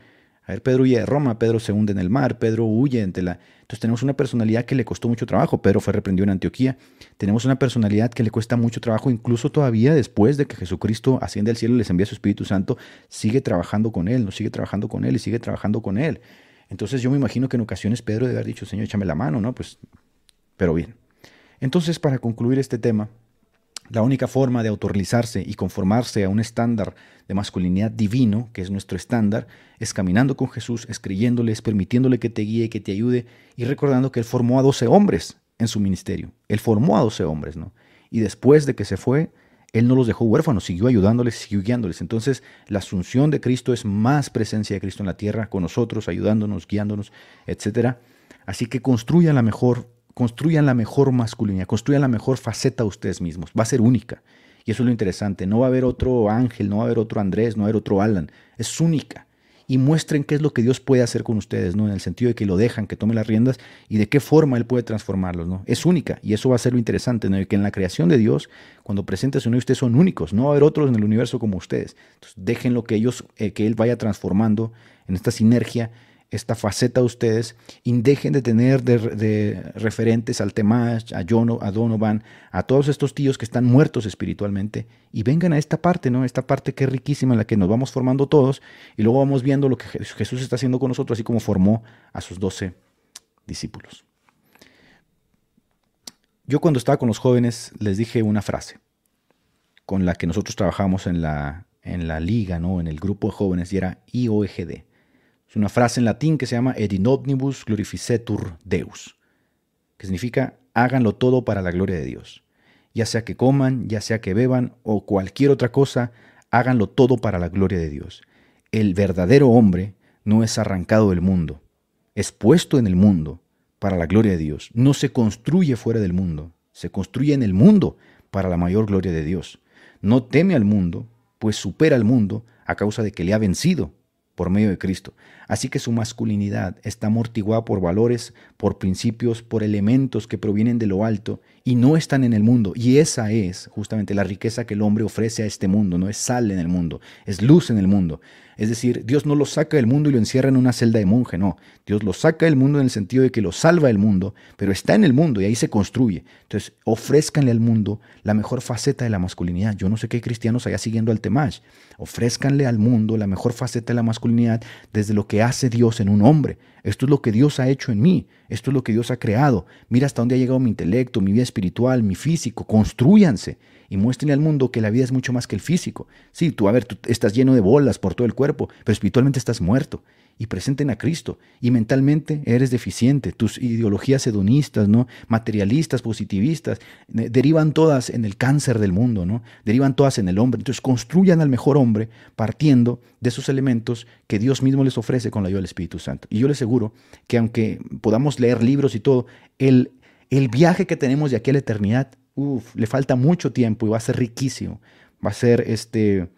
A ver, Pedro huye de Roma, Pedro se hunde en el mar, Pedro huye entre la... Entonces tenemos una personalidad que le costó mucho trabajo. Pedro fue reprendido en Antioquía. Tenemos una personalidad que le cuesta mucho trabajo, incluso todavía después de que Jesucristo asciende al cielo y les envía su Espíritu Santo, sigue trabajando con él, no sigue trabajando con él y sigue trabajando con él. Entonces yo me imagino que en ocasiones Pedro debe haber dicho, Señor, échame la mano, ¿no? Pues, pero bien. Entonces, para concluir este tema, la única forma de autorrealizarse y conformarse a un estándar de masculinidad divino, que es nuestro estándar, es caminando con Jesús, es es permitiéndole que te guíe, que te ayude y recordando que Él formó a 12 hombres en su ministerio. Él formó a 12 hombres, ¿no? Y después de que se fue, Él no los dejó huérfanos, siguió ayudándoles, siguió guiándoles. Entonces, la asunción de Cristo es más presencia de Cristo en la tierra, con nosotros, ayudándonos, guiándonos, etc. Así que construyan la mejor construyan la mejor masculinidad, construyan la mejor faceta de ustedes mismos. Va a ser única. Y eso es lo interesante. No va a haber otro Ángel, no va a haber otro Andrés, no va a haber otro Alan. Es única. Y muestren qué es lo que Dios puede hacer con ustedes, ¿no? En el sentido de que lo dejan, que tome las riendas y de qué forma Él puede transformarlos, ¿no? Es única. Y eso va a ser lo interesante, ¿no? que en la creación de Dios, cuando presenta su ustedes son únicos. No va a haber otros en el universo como ustedes. Entonces, déjenlo que ellos, eh, que Él vaya transformando en esta sinergia esta faceta de ustedes y dejen de tener de, referentes al Temash, a, John, a Donovan, a todos estos tíos que están muertos espiritualmente y vengan a esta parte, ¿no? Esta parte que es riquísima en la que nos vamos formando todos y luego vamos viendo lo que Jesús está haciendo con nosotros, así como formó a sus doce discípulos. Yo cuando estaba con los jóvenes les dije una frase con la que nosotros trabajamos en la, en la liga, ¿no? en el grupo de jóvenes, y era IOEGD. Es una frase en latín que se llama Et in glorificetur Deus, que significa háganlo todo para la gloria de Dios. Ya sea que coman, ya sea que beban o cualquier otra cosa, háganlo todo para la gloria de Dios. El verdadero hombre no es arrancado del mundo, es puesto en el mundo para la gloria de Dios. No se construye fuera del mundo, se construye en el mundo para la mayor gloria de Dios. No teme al mundo, pues supera al mundo a causa de que le ha vencido por medio de Cristo. Así que su masculinidad está amortiguada por valores, por principios, por elementos que provienen de lo alto y no están en el mundo. Y esa es justamente la riqueza que el hombre ofrece a este mundo, no es sal en el mundo, es luz en el mundo. Es decir, Dios no lo saca del mundo y lo encierra en una celda de monje, no. Dios lo saca del mundo en el sentido de que lo salva del mundo, pero está en el mundo y ahí se construye. Entonces, ofrézcanle al mundo la mejor faceta de la masculinidad. Yo no sé qué cristianos allá siguiendo al Temash. Ofrézcanle al mundo la mejor faceta de la masculinidad desde lo que hace Dios en un hombre. Esto es lo que Dios ha hecho en mí. Esto es lo que Dios ha creado. Mira hasta dónde ha llegado mi intelecto, mi vida espiritual, mi físico. Construyanse y muéstrenle al mundo que la vida es mucho más que el físico. Sí, tú, a ver, tú estás lleno de bolas por todo el cuerpo, pero espiritualmente estás muerto. Y presenten a Cristo. Y mentalmente eres deficiente. Tus ideologías hedonistas, ¿no? materialistas, positivistas, derivan todas en el cáncer del mundo, ¿no? Derivan todas en el hombre. Entonces construyan al mejor hombre partiendo de esos elementos que Dios mismo les ofrece con la ayuda del Espíritu Santo. Y yo les aseguro que aunque podamos leer libros y todo, el, el viaje que tenemos de aquí a la eternidad uf, le falta mucho tiempo y va a ser riquísimo. Va a ser este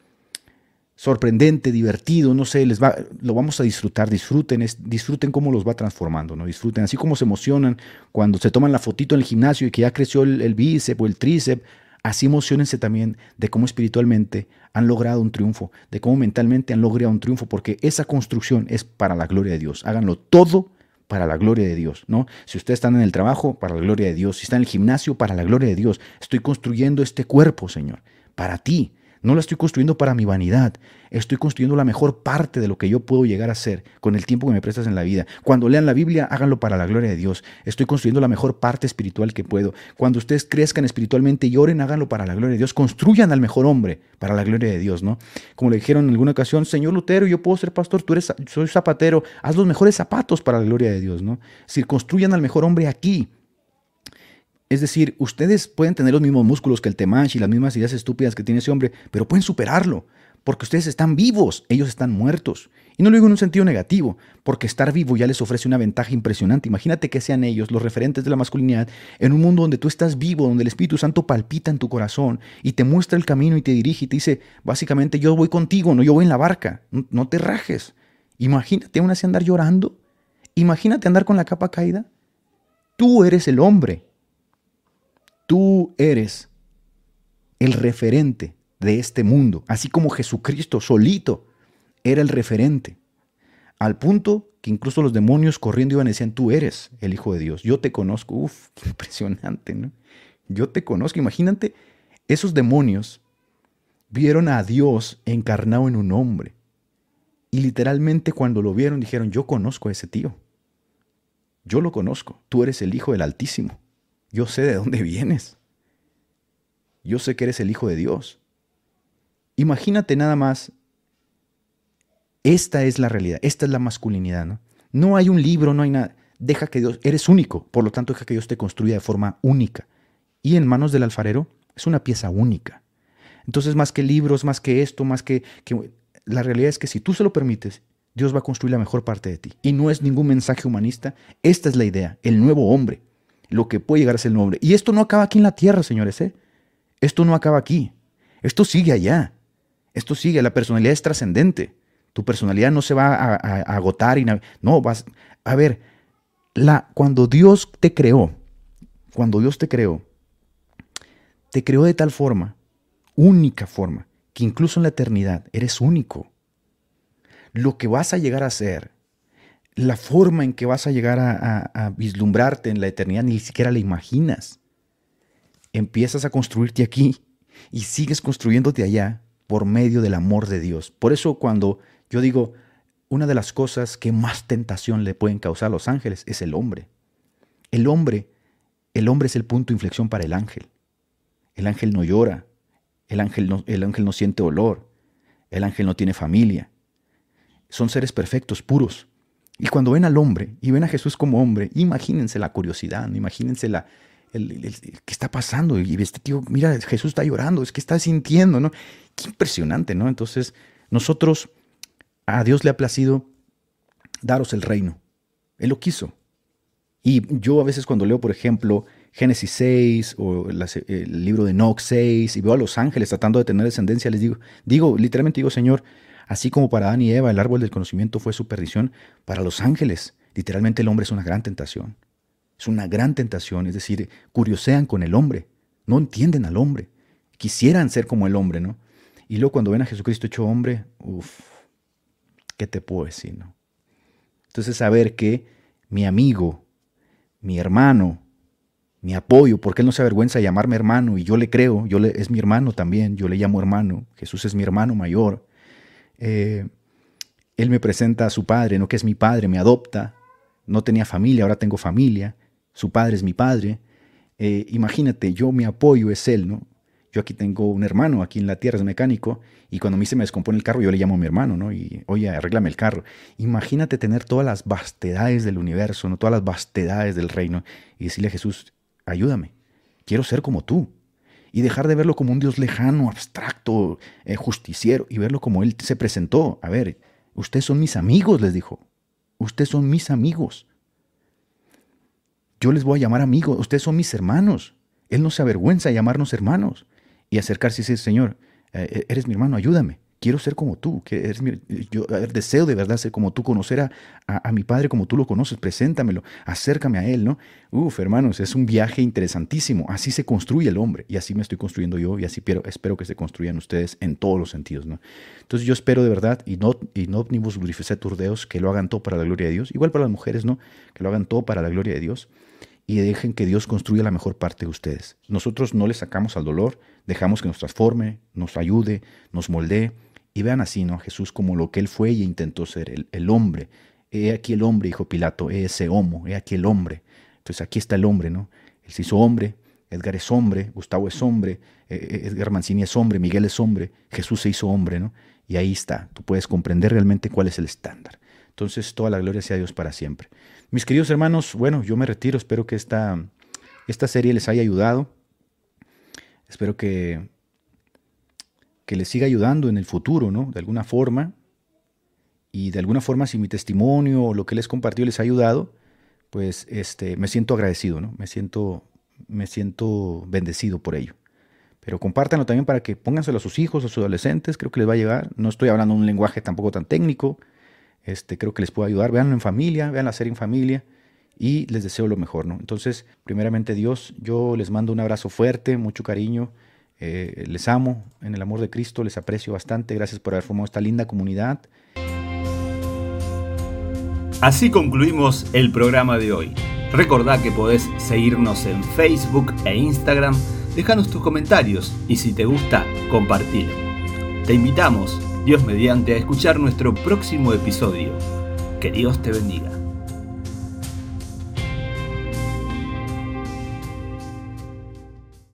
sorprendente, divertido, no sé, les va, lo vamos a disfrutar, disfruten, disfruten cómo los va transformando, ¿no? Disfruten, así como se emocionan cuando se toman la fotito en el gimnasio y que ya creció el, el bíceps o el tríceps, así emocionense también de cómo espiritualmente han logrado un triunfo, de cómo mentalmente han logrado un triunfo, porque esa construcción es para la gloria de Dios. Háganlo todo para la gloria de Dios, ¿no? Si ustedes están en el trabajo, para la gloria de Dios. Si están en el gimnasio, para la gloria de Dios. Estoy construyendo este cuerpo, Señor, para ti. No lo estoy construyendo para mi vanidad. Estoy construyendo la mejor parte de lo que yo puedo llegar a ser con el tiempo que me prestas en la vida. Cuando lean la Biblia, háganlo para la gloria de Dios. Estoy construyendo la mejor parte espiritual que puedo. Cuando ustedes crezcan espiritualmente y oren, háganlo para la gloria de Dios. Construyan al mejor hombre para la gloria de Dios, ¿no? Como le dijeron en alguna ocasión, Señor Lutero, yo puedo ser pastor, tú eres, soy zapatero, haz los mejores zapatos para la gloria de Dios, ¿no? Es decir, construyan al mejor hombre aquí, es decir, ustedes pueden tener los mismos músculos que el Temash y las mismas ideas estúpidas que tiene ese hombre, pero pueden superarlo, porque ustedes están vivos, ellos están muertos. Y no lo digo en un sentido negativo, porque estar vivo ya les ofrece una ventaja impresionante. Imagínate que sean ellos los referentes de la masculinidad en un mundo donde tú estás vivo, donde el Espíritu Santo palpita en tu corazón y te muestra el camino y te dirige y te dice, básicamente, yo voy contigo, no yo voy en la barca, no te rajes. Imagínate aún así andar llorando. Imagínate andar con la capa caída. Tú eres el hombre Tú eres el referente de este mundo, así como Jesucristo solito era el referente. Al punto que incluso los demonios corriendo iban y decían, tú eres el Hijo de Dios, yo te conozco. Uf, impresionante, ¿no? Yo te conozco. Imagínate, esos demonios vieron a Dios encarnado en un hombre. Y literalmente cuando lo vieron dijeron, yo conozco a ese tío. Yo lo conozco. Tú eres el Hijo del Altísimo. Yo sé de dónde vienes. Yo sé que eres el Hijo de Dios. Imagínate nada más. Esta es la realidad, esta es la masculinidad, ¿no? No hay un libro, no hay nada. Deja que Dios, eres único, por lo tanto deja que Dios te construya de forma única. Y en manos del alfarero es una pieza única. Entonces, más que libros, más que esto, más que, que la realidad es que si tú se lo permites, Dios va a construir la mejor parte de ti. Y no es ningún mensaje humanista, esta es la idea, el nuevo hombre lo que puede llegar a ser el nombre. Y esto no acaba aquí en la tierra, señores. ¿eh? Esto no acaba aquí. Esto sigue allá. Esto sigue. La personalidad es trascendente. Tu personalidad no se va a, agotar. Y no, vas. A ver, la, cuando Dios te creó, cuando Dios te creó, te creó de tal forma, única forma, que incluso en la eternidad eres único. Lo que vas a llegar a ser la forma en que vas a llegar a, vislumbrarte en la eternidad ni siquiera la imaginas. Empiezas a construirte aquí y sigues construyéndote allá por medio del amor de Dios. Por eso cuando yo digo, una de las cosas que más tentación le pueden causar a los ángeles es el hombre. El hombre, el hombre es el punto de inflexión para el ángel. El ángel no llora, el ángel no, el ángel no siente olor, el ángel no tiene familia. Son seres perfectos, puros. Y cuando ven al hombre y ven a Jesús como hombre, imagínense la curiosidad, imagínense la, qué está pasando. Y este tío, mira, Jesús está llorando, es que está sintiendo, ¿no? Qué impresionante, ¿no? Entonces, nosotros, a Dios le ha placido daros el reino. Él lo quiso. Y yo a veces cuando leo, por ejemplo, Génesis 6 o el libro de Nox 6 y veo a los ángeles tratando de tener descendencia, les digo, digo, literalmente digo, Señor, así como para Adán y Eva el árbol del conocimiento fue su perdición, para los ángeles, literalmente el hombre es una gran tentación. Es una gran tentación, es decir, curiosean con el hombre, no entienden al hombre, quisieran ser como el hombre, ¿no? Y luego cuando ven a Jesucristo hecho hombre, uff, ¿qué te puedo decir, no? Entonces saber que mi amigo, mi hermano, mi apoyo, porque él no se avergüenza de llamarme hermano y yo le creo, yo le, es mi hermano también, yo le llamo hermano, Jesús es mi hermano mayor. Eh, él me presenta a su padre, no que es mi padre, me adopta, no tenía familia, ahora tengo familia, su padre es mi padre. Eh, imagínate, yo mi apoyo es él, ¿no? Yo aquí tengo un hermano, aquí en la tierra es mecánico, y cuando a mí se me descompone el carro, yo le llamo a mi hermano, ¿no? Y, oye, arréglame el carro. Imagínate tener todas las vastedades del universo, ¿no? Todas las vastedades del reino, y decirle a Jesús, ayúdame, quiero ser como tú. Y dejar de verlo como un Dios lejano, abstracto, eh, justiciero, y verlo como Él se presentó. A ver, ustedes son mis amigos, les dijo. Ustedes son mis amigos. Yo les voy a llamar amigos. Ustedes son mis hermanos. Él no se avergüenza de llamarnos hermanos y acercarse y decir, Señor, eh, eres mi hermano, ayúdame quiero ser como tú, que eres yo deseo de verdad ser como tú, conocer a, a, mi padre como tú lo conoces, preséntamelo, acércame a él, ¿no? Uf, hermanos, es un viaje interesantísimo, así se construye el hombre y así me estoy construyendo yo y así espero, espero que se construyan ustedes en todos los sentidos, ¿no? Entonces yo espero de verdad, y no, y no omnibus glorificet deus, que lo hagan todo para la gloria de Dios, igual para las mujeres, ¿no? Que lo hagan todo para la gloria de Dios y dejen que Dios construya la mejor parte de ustedes. Nosotros no le sacamos al dolor, dejamos que nos transforme, nos ayude, nos moldee y vean así, ¿no? Jesús como lo que él fue y intentó ser, el, el hombre. He aquí el hombre, dijo Pilato, he ese homo, he aquí el hombre. Entonces aquí está el hombre, ¿no? Él se hizo hombre, Edgar es hombre, Gustavo es hombre, eh, eh, Edgar Mancini es hombre, Miguel es hombre, Jesús se hizo hombre, ¿no? Y ahí está, tú puedes comprender realmente cuál es el estándar. Entonces, toda la gloria sea Dios para siempre. Mis queridos hermanos, bueno, yo me retiro, espero que esta, esta serie les haya ayudado. Espero que que les siga ayudando en el futuro, ¿no? De alguna forma. Y de alguna forma, si mi testimonio o lo que les compartió les ha ayudado, pues este, me siento agradecido, ¿no? Me siento, me siento bendecido por ello. Pero compártanlo también para que pónganselo a sus hijos, a sus adolescentes, creo que les va a llegar. No estoy hablando un lenguaje tampoco tan técnico, este, creo que les puede ayudar. Veanlo en familia, vean la en familia y les deseo lo mejor, ¿no? Entonces, primeramente Dios, yo les mando un abrazo fuerte, mucho cariño eh, les amo en el amor de Cristo, les aprecio bastante. Gracias por haber formado esta linda comunidad. Así concluimos el programa de hoy. Recordá que podés seguirnos en Facebook e Instagram, dejanos tus comentarios y si te gusta, compartir. Te invitamos, Dios mediante, a escuchar nuestro próximo episodio. Que Dios te bendiga.